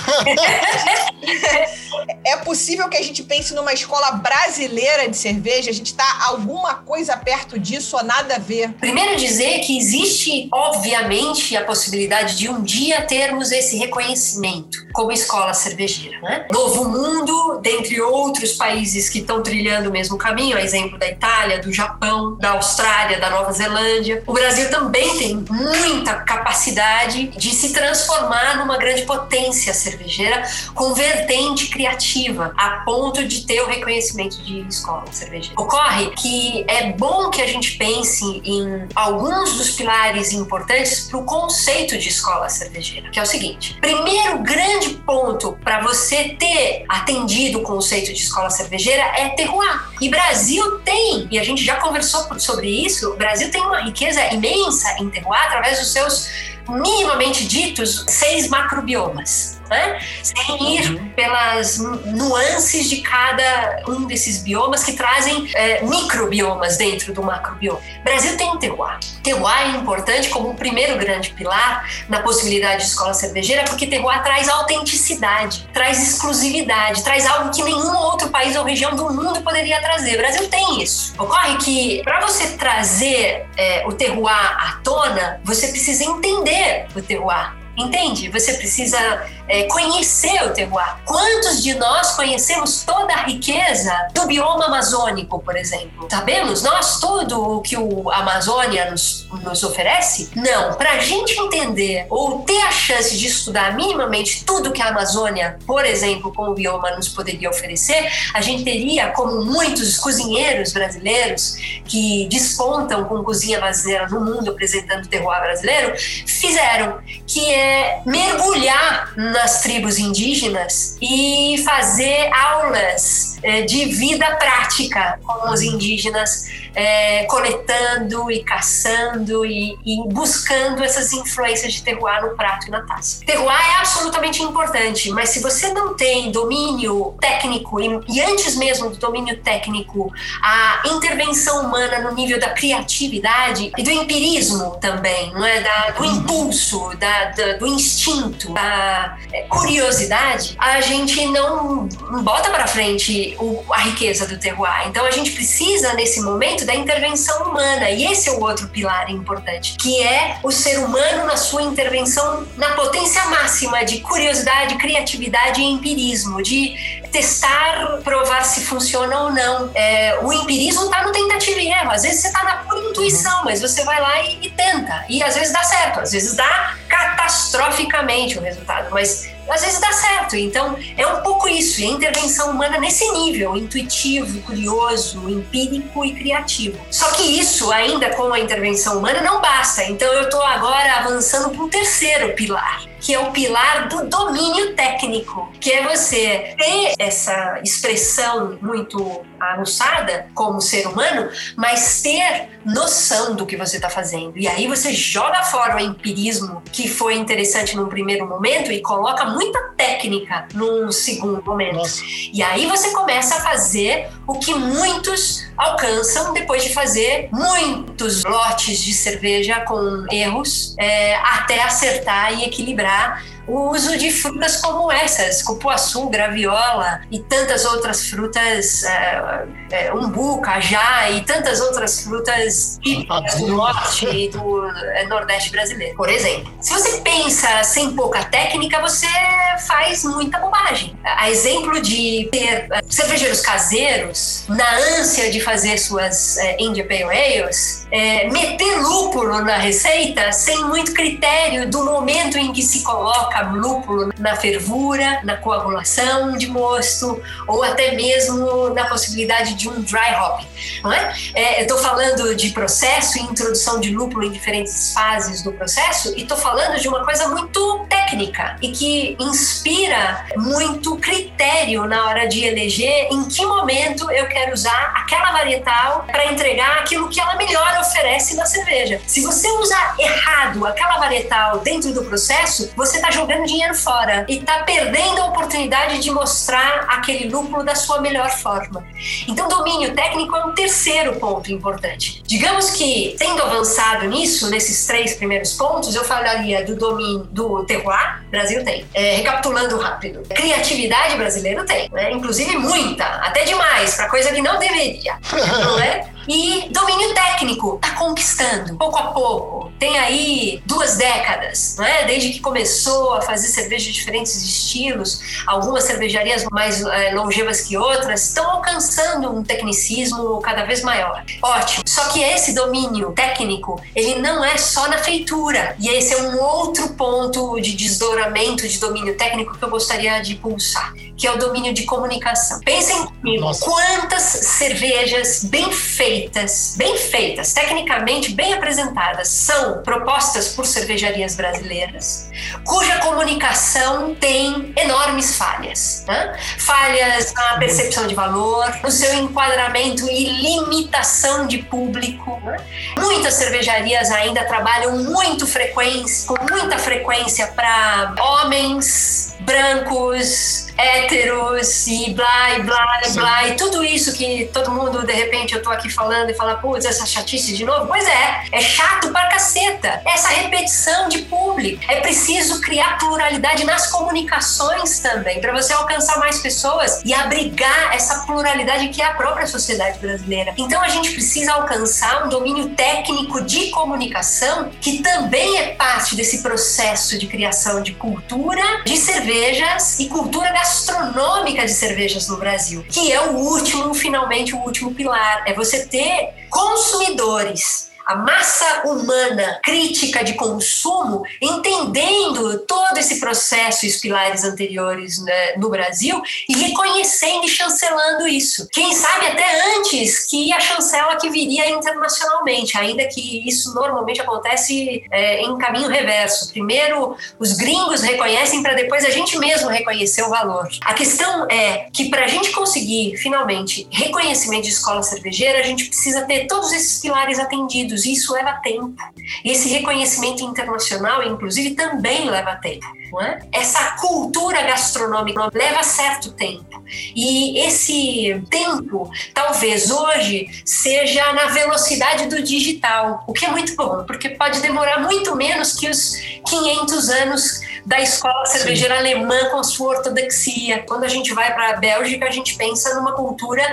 é possível que a gente pense numa escola brasileira de cerveja? A gente está alguma coisa perto disso ou nada a ver? Primeiro dizer que existe, obviamente, a possibilidade de um dia termos esse reconhecimento como escola cervejeira. Né? Novo Mundo, dentre outros países que estão trilhando o mesmo caminho, a exemplo da Itália, do Japão, da Austrália, da Nova Zelândia. O Brasil também tem muita capacidade de se transformar numa grande potência potência cervejeira com vertente criativa, a ponto de ter o reconhecimento de escola cervejeira. Ocorre que é bom que a gente pense em alguns dos pilares importantes para o conceito de escola cervejeira, que é o seguinte: primeiro grande ponto para você ter atendido o conceito de escola cervejeira é terroir. E Brasil tem, e a gente já conversou sobre isso, o Brasil tem uma riqueza imensa em terroir através dos seus minimamente ditos seis macrobiomas né? sem ir pelas nuances de cada um desses biomas que trazem é, microbiomas dentro do macrobioma. O Brasil tem o terroir. Terroir é importante como o primeiro grande pilar na possibilidade de escola cervejeira, porque terroir traz autenticidade, traz exclusividade, traz algo que nenhum outro país ou região do mundo poderia trazer. O Brasil tem isso. Ocorre que para você trazer é, o terroir à tona, você precisa entender o terroir. Entende? Você precisa é, conhecer o terroir. Quantos de nós conhecemos toda a riqueza do bioma amazônico, por exemplo? Sabemos nós tudo o que o Amazônia nos, nos oferece? Não. Para a gente entender ou ter a chance de estudar minimamente tudo que a Amazônia, por exemplo, com o bioma nos poderia oferecer, a gente teria, como muitos cozinheiros brasileiros que despontam com cozinha brasileira no mundo apresentando o terroir brasileiro, fizeram, que é mergulhar nas tribos indígenas e fazer aulas é, de vida prática com os indígenas, é, coletando e caçando e, e, buscando essas influências de terroir no prato e na taça. Terroir é absolutamente importante, mas se você não tem domínio técnico e, e antes mesmo do domínio técnico, a intervenção humana no nível da criatividade e do empirismo também, não é? Da, do impulso, da, da, do instinto, da curiosidade, a gente não bota para frente o, a riqueza do terroir. Então a gente precisa nesse momento da intervenção humana e esse é o outro pilar importante, que é o ser humano na sua intervenção na potência máxima de curiosidade, criatividade e empirismo, de testar, provar se funciona ou não. É, o empirismo está no tentativa e erro. Às vezes você está na pura intuição, mas você vai lá e, e tenta. E às vezes dá certo, às vezes dá catastroficamente o resultado, mas às vezes dá certo. Então, é um pouco isso, é intervenção humana nesse nível, intuitivo, curioso, empírico e criativo. Só que isso, ainda com a intervenção humana, não basta. Então, eu estou agora avançando para um terceiro pilar, que é o pilar do domínio técnico, que é você ter essa expressão muito aguçada como ser humano, mas ter noção do que você está fazendo. E aí você joga fora o empirismo que foi interessante num primeiro momento e coloca muita técnica num segundo momento. Nossa. E aí você começa a fazer o que muitos alcançam depois de fazer muitos lotes de cerveja com erros é, até acertar e equilibrar o uso de frutas como essas, cupuaçu, graviola e tantas outras frutas, é, é, umbu, cajá e tantas outras frutas típicas do norte e do é, nordeste brasileiro, por exemplo. Se você pensa sem pouca técnica, você faz muita bobagem. A exemplo de ter é, cervejeiros caseiros, na ânsia de fazer suas é, India Pale Ales, é, meter lúpulo na receita sem muito critério do momento em que se coloca lúpulo na fervura, na coagulação de mosto, ou até mesmo na possibilidade de um dry hop. Não é? É, Estou falando de processo e introdução de lúpulo em diferentes fases do processo, e estou falando de uma coisa muito técnica e que inspira muito critério na hora de eleger em que momento eu quero usar aquela varietal para entregar aquilo que ela melhor oferece na cerveja. Se você usar errado aquela varietal dentro do processo, você está jogando dinheiro fora e está perdendo a oportunidade de mostrar aquele lúpulo da sua melhor forma. Então, domínio técnico é um terceiro ponto importante. Digamos que, tendo avançado nisso, nesses três primeiros pontos, eu falaria do domínio do terroir, Brasil tem. É, recapitulando rápido. Criatividade brasileiro tem, né? inclusive muita, até demais, para coisa que não deveria. não é? E domínio técnico, tá conquistando, pouco a pouco. Tem aí duas décadas, não é? Desde que começou a fazer cerveja de diferentes estilos, algumas cervejarias mais é, longevas que outras estão alcançando um tecnicismo cada vez maior. Ótimo. Só que esse domínio técnico, ele não é só na feitura. E esse é um outro ponto de desdobramento de domínio técnico que eu gostaria de pulsar, que é o domínio de comunicação. Pensem comigo, quantas cervejas bem feitas, bem feitas, tecnicamente bem apresentadas, são propostas por cervejarias brasileiras, cuja comunicação tem enormes falhas. né? Falhas na percepção de valor, no seu enquadramento e limitação de público. né? Muitas cervejarias ainda trabalham muito frequência, com muita frequência para homens brancos, héteros e blá, e blá, e blá, e tudo isso que todo mundo, de repente, eu tô aqui falando e fala, putz, essa chatice de novo. Pois é, é chato pra caceta. Essa repetição de público. É preciso criar pluralidade nas comunicações também, para você alcançar mais pessoas e abrigar essa pluralidade que é a própria sociedade brasileira. Então a gente precisa alcançar um domínio técnico de comunicação que também é parte desse processo de criação de cultura de cervejas e cultura gastronômica de cervejas no Brasil, que é o último, finalmente, o último pilar. É você ter consumidores a massa humana crítica de consumo, entendendo todo esse processo e os pilares anteriores né, no Brasil e reconhecendo e chancelando isso. Quem sabe até antes que a chancela que viria internacionalmente, ainda que isso normalmente acontece é, em caminho reverso. Primeiro os gringos reconhecem para depois a gente mesmo reconhecer o valor. A questão é que para a gente conseguir finalmente reconhecimento de escola cervejeira, a gente precisa ter todos esses pilares atendidos e isso leva tempo. E esse reconhecimento internacional, inclusive, também leva tempo. É? Essa cultura gastronômica leva certo tempo. E esse tempo, talvez hoje, seja na velocidade do digital, o que é muito bom, porque pode demorar muito menos que os 500 anos da escola cervejeira alemã com sua ortodoxia. Quando a gente vai para a Bélgica, a gente pensa numa cultura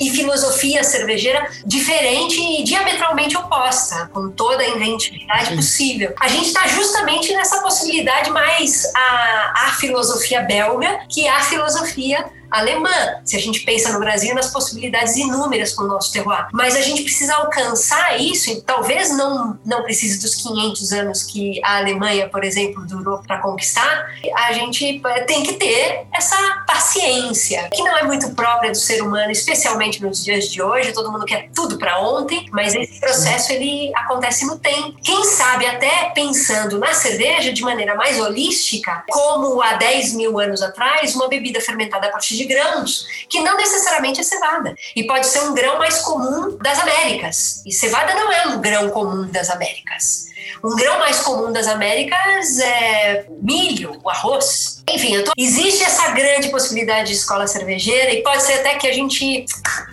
e filosofia cervejeira diferente e diametralmente oposta, com toda a inventividade Sim. possível. A gente está justamente nessa possibilidade mais a, a filosofia belga que a filosofia alemã. Se a gente pensa no Brasil, nas possibilidades inúmeras com o nosso terroir. Mas a gente precisa alcançar isso, e talvez não, não precise dos 500 anos que a Alemanha, por exemplo, durou para conquistar. A gente eh, tem que ter essa paciência, que não é muito própria do ser humano, especialmente nos dias de hoje. Todo mundo quer tudo para ontem, mas esse processo ele acontece no tempo. Quem sabe até pensando na cerveja de maneira mais holística, como há 10 mil anos atrás, uma bebida fermentada a partir de grãos, que não necessariamente é cevada. E pode ser um grão mais comum das Américas. E cevada não é um grão comum das Américas. Um grão mais comum das Américas é milho, o arroz. Enfim, tô... existe essa grande possibilidade de escola cervejeira e pode ser até que a gente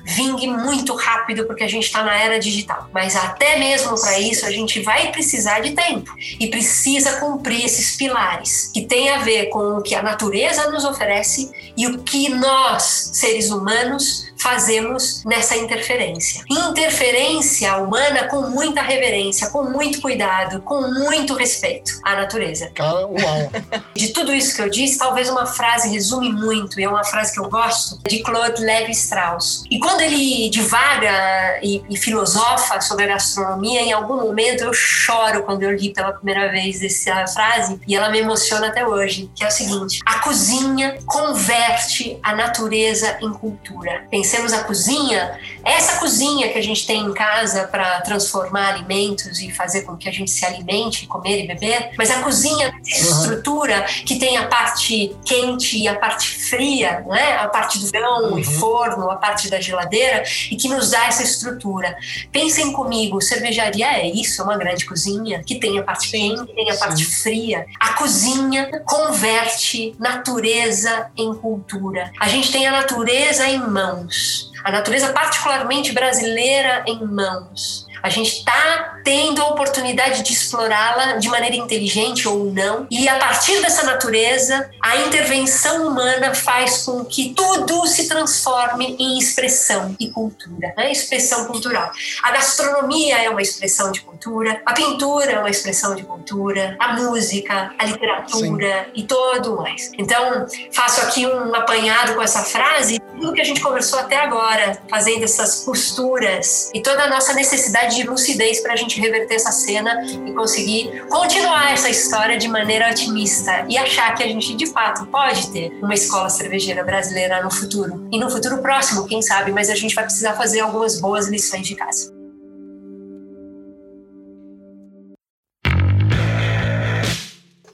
vingue muito rápido porque a gente está na era digital. Mas até mesmo para isso a gente vai precisar de tempo e precisa cumprir esses pilares que tem a ver com o que a natureza nos oferece e o que nós, seres humanos, fazemos nessa interferência. Interferência humana com muita reverência, com muito cuidado, com muito respeito à natureza. Cara, uau. De tudo isso que eu disse, talvez uma frase resume muito, e é uma frase que eu gosto, de Claude Lévi-Strauss. E quando ele divaga e, e filosofa sobre a gastronomia, em algum momento eu choro quando eu li pela primeira vez essa frase, e ela me emociona até hoje, que é o seguinte: a cozinha converte a natureza em cultura. Pensando conhecemos a cozinha, essa cozinha que a gente tem em casa para transformar alimentos e fazer com que a gente se alimente, comer e beber, mas a cozinha, uhum. estrutura que tem a parte quente e a parte fria, né? a parte do grão uhum. e forno, a parte da geladeira, e que nos dá essa estrutura. Pensem comigo, cervejaria é isso, é uma grande cozinha que tem a parte quente, tem a parte fria. A cozinha converte natureza em cultura. A gente tem a natureza em mãos a natureza particularmente brasileira em mãos. A gente está tendo a oportunidade de explorá-la de maneira inteligente ou não. E a partir dessa natureza, a intervenção humana faz com que tudo se transforme em expressão e cultura, né? expressão cultural. A gastronomia é uma expressão de cultura, a pintura é uma expressão de cultura, a música, a literatura Sim. e todo mais. Então, faço aqui um apanhado com essa frase, tudo que a gente conversou até agora, fazendo essas posturas e toda a nossa necessidade de lucidez para a gente reverter essa cena e conseguir continuar essa história de maneira otimista e achar que a gente de fato pode ter uma escola cervejeira brasileira no futuro. E no futuro próximo, quem sabe, mas a gente vai precisar fazer algumas boas lições de casa.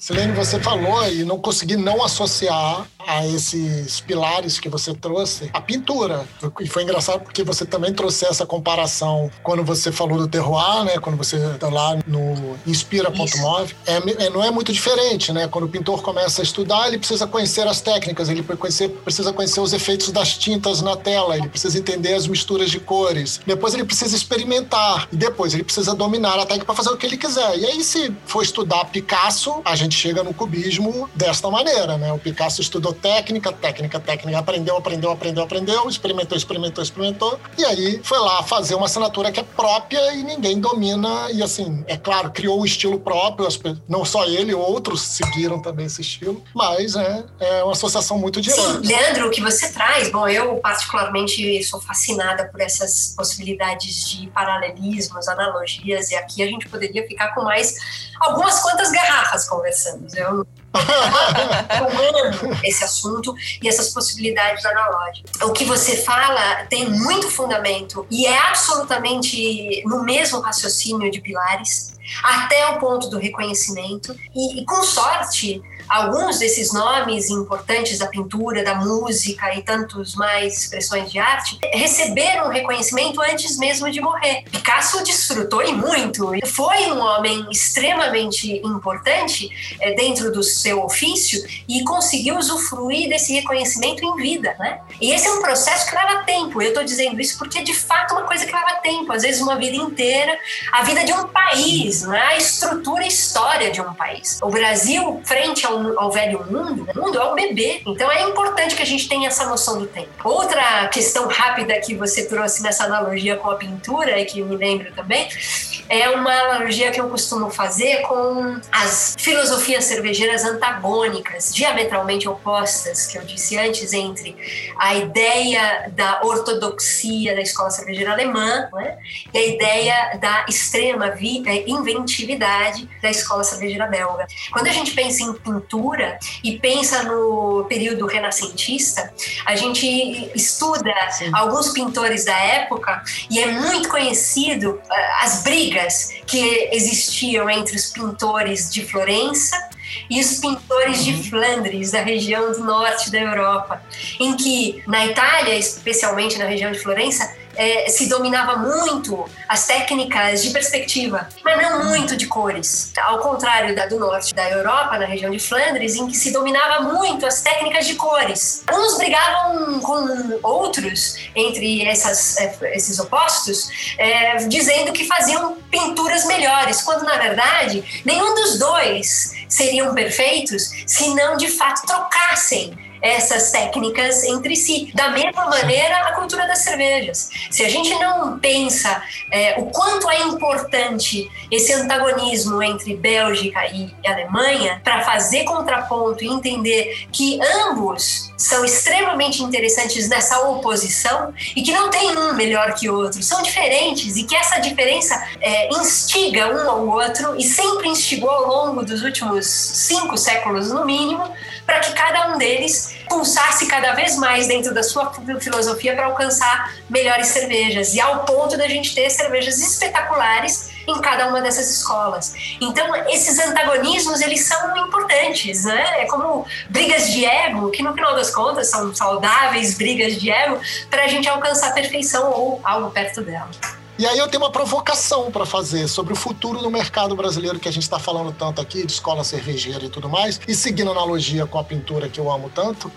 Silene, você falou e não consegui não associar a esses pilares que você trouxe, a pintura. E foi engraçado porque você também trouxe essa comparação quando você falou do terroir, né? Quando você tá lá no inspira.mov. É, é, não é muito diferente, né? Quando o pintor começa a estudar, ele precisa conhecer as técnicas, ele conhecer, precisa conhecer os efeitos das tintas na tela, ele precisa entender as misturas de cores. Depois ele precisa experimentar. E depois ele precisa dominar a técnica para fazer o que ele quiser. E aí, se for estudar Picasso, a gente chega no cubismo desta maneira, né? O Picasso estudou técnica, técnica, técnica, aprendeu, aprendeu, aprendeu, aprendeu, experimentou, experimentou, experimentou, e aí foi lá fazer uma assinatura que é própria e ninguém domina, e assim, é claro, criou um estilo próprio, não só ele, outros seguiram também esse estilo, mas é, é uma associação muito direta. Sim, Leandro, o que você traz, bom, eu particularmente sou fascinada por essas possibilidades de paralelismos, analogias, e aqui a gente poderia ficar com mais algumas quantas garrafas conversando. Eu esse assunto e essas possibilidades analógicas. O que você fala tem muito fundamento e é absolutamente no mesmo raciocínio de pilares, até o ponto do reconhecimento, e, e com sorte alguns desses nomes importantes da pintura, da música e tantos mais expressões de arte receberam reconhecimento antes mesmo de morrer. Picasso desfrutou e muito. Foi um homem extremamente importante é, dentro do seu ofício e conseguiu usufruir desse reconhecimento em vida, né? E esse é um processo que leva tempo. Eu estou dizendo isso porque é de fato uma coisa que leva tempo, às vezes uma vida inteira, a vida de um país, né? a estrutura e história de um país. O Brasil, frente ao ao, velho mundo, o mundo é um bebê. Então é importante que a gente tenha essa noção do tempo. Outra questão rápida que você trouxe nessa analogia com a pintura, e que me lembro também, é uma analogia que eu costumo fazer com as filosofias cervejeiras antagônicas, diametralmente opostas, que eu disse antes, entre a ideia da ortodoxia da escola cervejeira alemã né, e a ideia da extrema eh, inventividade da escola cervejeira belga. Quando a gente pensa em pintura, e pensa no período renascentista, a gente estuda Sim. alguns pintores da época e é muito conhecido uh, as brigas que existiam entre os pintores de Florença e os pintores de uhum. Flandres, da região do norte da Europa, em que na Itália, especialmente na região de Florença, é, se dominava muito as técnicas de perspectiva, mas não muito de cores. Ao contrário da do norte da Europa, na região de Flandres, em que se dominava muito as técnicas de cores. Uns brigavam com outros entre essas, é, esses opostos, é, dizendo que faziam pinturas melhores, quando na verdade nenhum dos dois seriam perfeitos se não de fato trocassem essas técnicas entre si. Da mesma maneira, a cultura das cervejas. Se a gente não pensa é, o quanto é importante esse antagonismo entre Bélgica e Alemanha para fazer contraponto e entender que ambos são extremamente interessantes nessa oposição e que não tem um melhor que o outro, são diferentes e que essa diferença é, instiga um ao outro e sempre instigou ao longo dos últimos cinco séculos no mínimo para que cada um deles pulsasse cada vez mais dentro da sua filosofia para alcançar melhores cervejas e ao ponto da gente ter cervejas espetaculares em cada uma dessas escolas. Então, esses antagonismos, eles são importantes, né? É como brigas de ego, que no final das contas são saudáveis brigas de ego para a gente alcançar a perfeição ou algo perto dela. E aí eu tenho uma provocação para fazer sobre o futuro do mercado brasileiro que a gente está falando tanto aqui, de escola cervejeira e tudo mais. E seguindo a analogia com a pintura que eu amo tanto,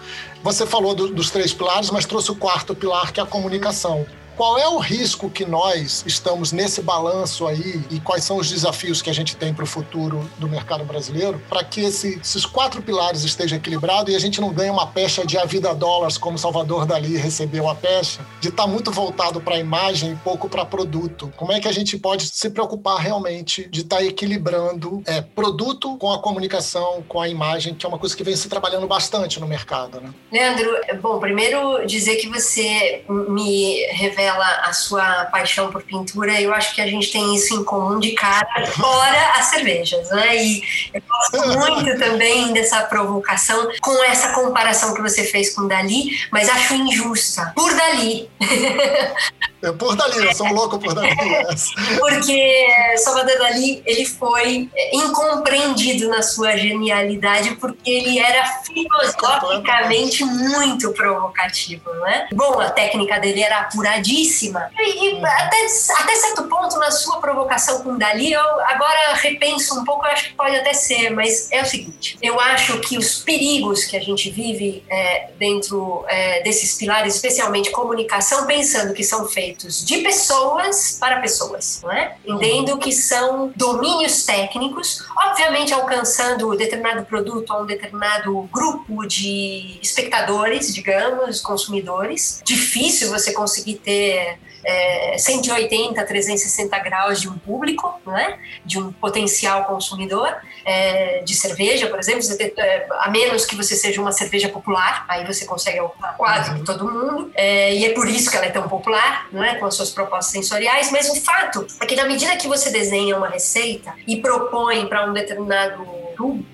você falou do, dos três pilares, mas trouxe o quarto pilar, que é a comunicação. Qual é o risco que nós estamos nesse balanço aí e quais são os desafios que a gente tem para o futuro do mercado brasileiro para que esse, esses quatro pilares estejam equilibrados e a gente não ganhe uma pecha de a vida dólares como Salvador Dali recebeu a pecha, de estar tá muito voltado para a imagem e pouco para produto? Como é que a gente pode se preocupar realmente de estar tá equilibrando é, produto com a comunicação, com a imagem, que é uma coisa que vem se trabalhando bastante no mercado, né? Leandro, bom, primeiro dizer que você me revela revela a sua paixão por pintura, eu acho que a gente tem isso em comum de cara, fora as cervejas, né? E eu gosto muito também dessa provocação com essa comparação que você fez com Dali, mas acho injusta. Por Dali. É por Dali, eu sou louco por Dali. porque Salvador Dali, ele foi incompreendido na sua genialidade porque ele era filosoficamente muito provocativo, né? Bom, a técnica dele era apuradíssima. E, e até, até certo ponto, na sua provocação com Dali, eu agora repenso um pouco, eu acho que pode até ser, mas é o seguinte, eu acho que os perigos que a gente vive é, dentro é, desses pilares, especialmente comunicação, pensando que são feitos de pessoas para pessoas, não é? Entendo que são domínios técnicos, obviamente alcançando determinado produto a um determinado grupo de espectadores, digamos, consumidores. Difícil você conseguir ter é, 180, 360 graus de um público, é? de um potencial consumidor é, de cerveja, por exemplo, tem, é, a menos que você seja uma cerveja popular, aí você consegue ocupar quase uhum. todo mundo, é, e é por isso que ela é tão popular, não é? com as suas propostas sensoriais, mas o fato é que na medida que você desenha uma receita e propõe para um determinado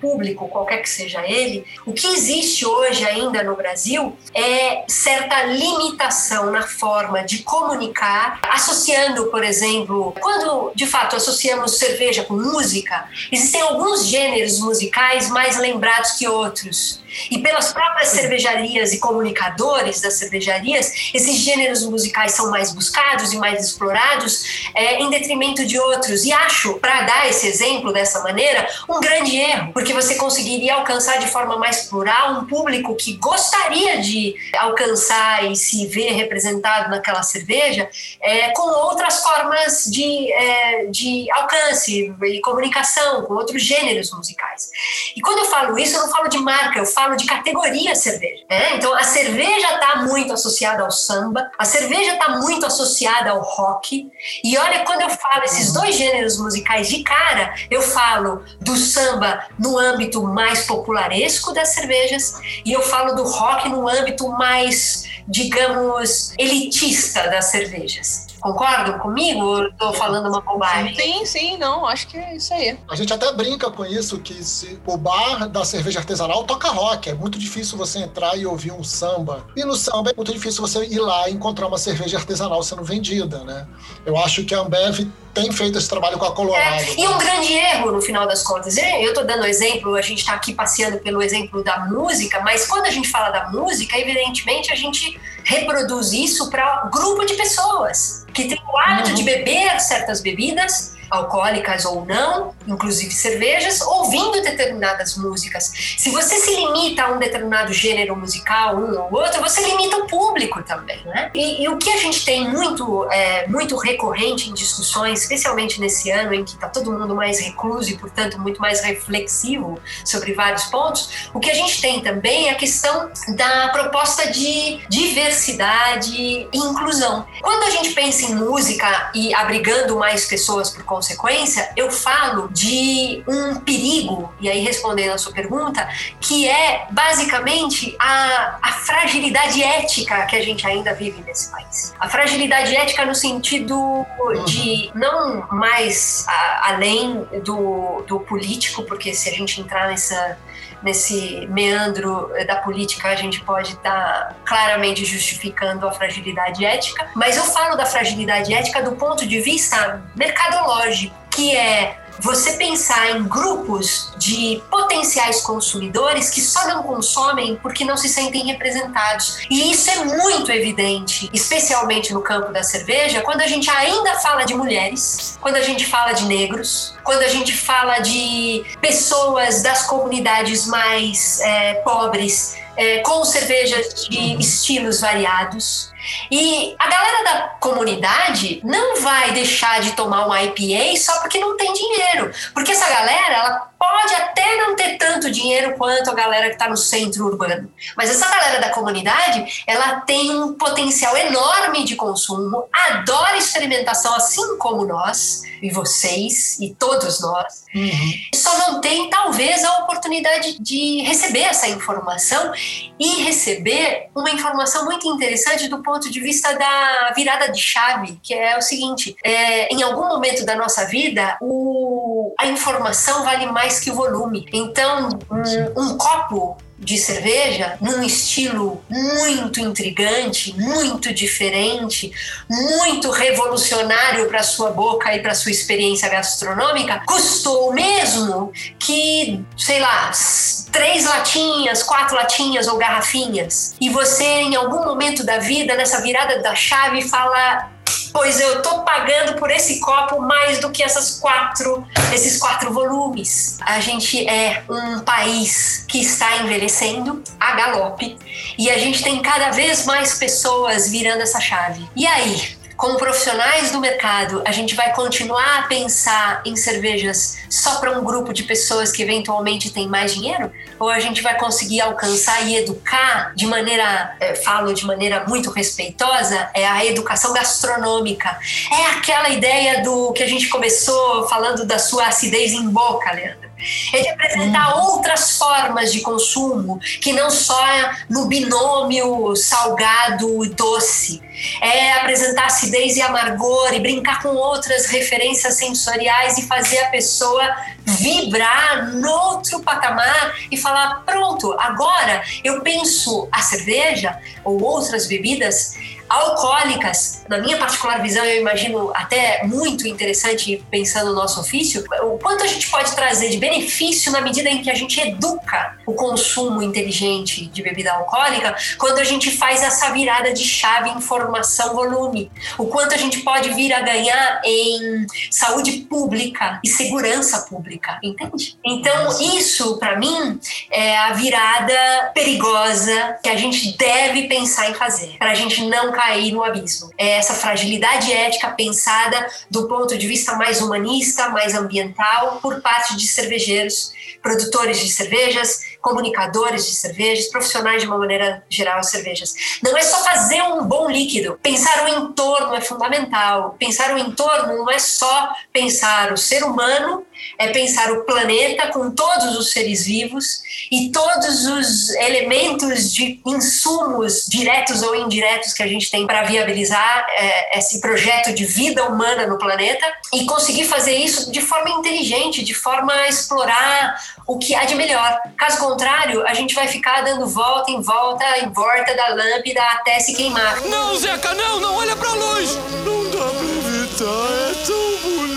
público, qualquer que seja ele, o que existe hoje ainda no Brasil é certa limitação na forma de comunicar, associando, por exemplo, quando de fato associamos cerveja com música, existem alguns gêneros musicais mais lembrados que outros. E pelas próprias cervejarias e comunicadores das cervejarias, esses gêneros musicais são mais buscados e mais explorados é, em detrimento de outros. E acho, para dar esse exemplo dessa maneira, um grande erro, porque você conseguiria alcançar de forma mais plural um público que gostaria de alcançar e se ver representado naquela cerveja é, com outras formas de, é, de alcance e comunicação, com outros gêneros musicais. E quando eu falo isso, eu não falo de marca, eu falo de categoria cerveja. Né? Então, a cerveja está muito associada ao samba, a cerveja está muito associada ao rock. E olha, quando eu falo esses dois gêneros musicais de cara, eu falo do samba no âmbito mais popularesco das cervejas e eu falo do rock no âmbito mais, digamos, elitista das cervejas. Concordam comigo ou estou falando uma bobagem? Sim, sim, não, acho que é isso aí. A gente até brinca com isso, que se o bar da cerveja artesanal toca rock. É muito difícil você entrar e ouvir um samba. E no samba é muito difícil você ir lá e encontrar uma cerveja artesanal sendo vendida, né? Eu acho que a Ambev tem feito esse trabalho com a Colorado. É, e um grande erro, no final das contas, eu estou dando exemplo, a gente está aqui passeando pelo exemplo da música, mas quando a gente fala da música, evidentemente a gente reproduz isso para grupo de pessoas que tem o hábito uhum. de beber certas bebidas alcoólicas ou não, inclusive cervejas, ouvindo determinadas músicas. Se você se limita a um determinado gênero musical, um ou outro, você limita o público também, né? E, e o que a gente tem muito, é, muito recorrente em discussões, especialmente nesse ano em que está todo mundo mais recluso e, portanto, muito mais reflexivo sobre vários pontos, o que a gente tem também é a questão da proposta de diversidade e inclusão. Quando a gente pensa em música e abrigando mais pessoas por conta consequência, eu falo de um perigo, e aí respondendo a sua pergunta, que é basicamente a, a fragilidade ética que a gente ainda vive nesse país. A fragilidade ética no sentido de não mais a, além do, do político, porque se a gente entrar nessa nesse meandro da política, a gente pode estar tá claramente justificando a fragilidade ética, mas eu falo da fragilidade ética do ponto de vista mercadológico, que é você pensar em grupos de potenciais consumidores que só não consomem porque não se sentem representados. E isso é muito evidente, especialmente no campo da cerveja, quando a gente ainda fala de mulheres, quando a gente fala de negros, quando a gente fala de pessoas das comunidades mais é, pobres, é, com cervejas de estilos variados. E a galera da comunidade não vai deixar de tomar um IPA só porque não tem dinheiro. Porque essa galera, ela pode até não ter tanto dinheiro quanto a galera que está no centro urbano. Mas essa galera da comunidade, ela tem um potencial enorme de consumo, adora experimentação, assim como nós, e vocês, e todos nós. Uhum. Só não tem, talvez, a oportunidade de receber essa informação e receber uma informação muito interessante do ponto de vista da virada de chave, que é o seguinte: é, em algum momento da nossa vida, o, a informação vale mais que o volume. Então, um, um copo de cerveja num estilo muito intrigante, muito diferente, muito revolucionário para sua boca e para sua experiência gastronômica, custou o mesmo que, sei lá, três latinhas, quatro latinhas ou garrafinhas. E você, em algum momento da vida, nessa virada da chave, fala pois eu tô pagando por esse copo mais do que essas quatro, esses quatro volumes. A gente é um país que está envelhecendo a galope e a gente tem cada vez mais pessoas virando essa chave. E aí, como profissionais do mercado, a gente vai continuar a pensar em cervejas só para um grupo de pessoas que eventualmente tem mais dinheiro? Ou a gente vai conseguir alcançar e educar de maneira, é, falo de maneira muito respeitosa, é a educação gastronômica. É aquela ideia do que a gente começou falando da sua acidez em boca, Leandro é de apresentar hum. outras formas de consumo que não só no binômio salgado e doce. É apresentar acidez e amargor e brincar com outras referências sensoriais e fazer a pessoa vibrar no outro patamar e falar: pronto, agora eu penso a cerveja ou outras bebidas alcoólicas, na minha particular visão, eu imagino até muito interessante pensando no nosso ofício, o quanto a gente pode trazer de benefício na medida em que a gente educa o consumo inteligente de bebida alcoólica, quando a gente faz essa virada de chave informação-volume. O quanto a gente pode vir a ganhar em saúde pública e segurança pública, entende? Então, isso, para mim, é a virada perigosa que a gente deve pensar em fazer, para a gente não cair no abismo. É essa fragilidade ética pensada do ponto de vista mais humanista, mais ambiental, por parte de cervejeiros, produtores de cervejas, comunicadores de cervejas, profissionais de uma maneira geral cervejas. Não é só fazer um bom líquido. Pensar o entorno é fundamental. Pensar o entorno não é só pensar o ser humano é pensar o planeta com todos os seres vivos e todos os elementos de insumos diretos ou indiretos que a gente tem para viabilizar é, esse projeto de vida humana no planeta e conseguir fazer isso de forma inteligente, de forma a explorar o que há de melhor. Caso contrário, a gente vai ficar dando volta em volta em volta da lâmpada até se queimar. Não, Zeca, não, não olha para longe. Não dá pra bonita, é tão bonita.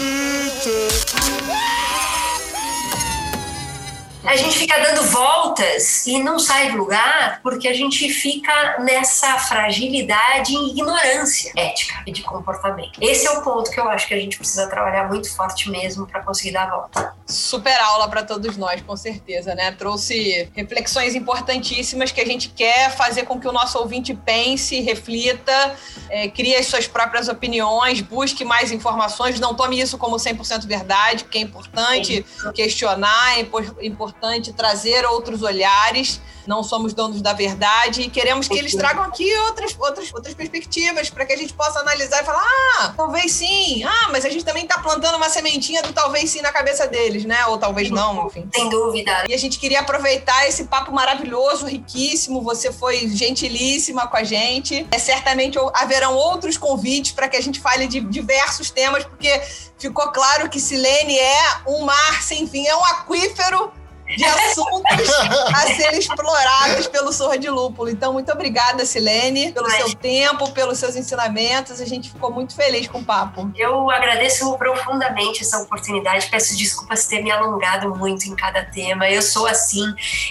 a gente fica dando voltas e não sai do lugar porque a gente fica nessa fragilidade e ignorância ética e de comportamento. Esse é o ponto que eu acho que a gente precisa trabalhar muito forte mesmo para conseguir dar a volta. Super aula para todos nós, com certeza, né? Trouxe reflexões importantíssimas que a gente quer fazer com que o nosso ouvinte pense, reflita, é, crie as suas próprias opiniões, busque mais informações, não tome isso como 100% verdade, porque é importante Sim. questionar, é importante trazer outros olhares. Não somos donos da verdade e queremos que eles tragam aqui outras, outras, outras perspectivas para que a gente possa analisar e falar: ah, talvez sim. Ah, mas a gente também está plantando uma sementinha do talvez sim na cabeça deles, né? Ou talvez não, enfim. Sem dúvida. E a gente queria aproveitar esse papo maravilhoso, riquíssimo. Você foi gentilíssima com a gente. É, certamente haverão outros convites para que a gente fale de diversos temas, porque ficou claro que Silene é um mar sem fim, é um aquífero de assuntos a serem explorados pelo Sorra de Lúpulo. Então, muito obrigada, Silene, pelo Ai. seu tempo, pelos seus ensinamentos. A gente ficou muito feliz com o papo. Eu agradeço profundamente essa oportunidade. Peço desculpas ter me alongado muito em cada tema. Eu sou assim.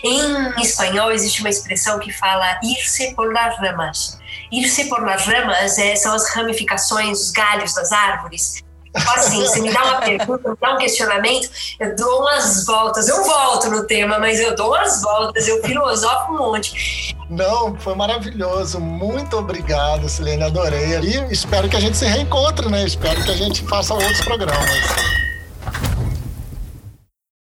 Em espanhol existe uma expressão que fala irse por las ramas. Irse por las ramas é, são as ramificações, os galhos das árvores. Tipo assim, você me dá uma pergunta, me dá um questionamento, eu dou umas voltas, eu volto no tema, mas eu dou umas voltas, eu filosofo um monte. Não, foi maravilhoso. Muito obrigado, Silene, adorei. E espero que a gente se reencontre, né? Espero que a gente faça outros programas.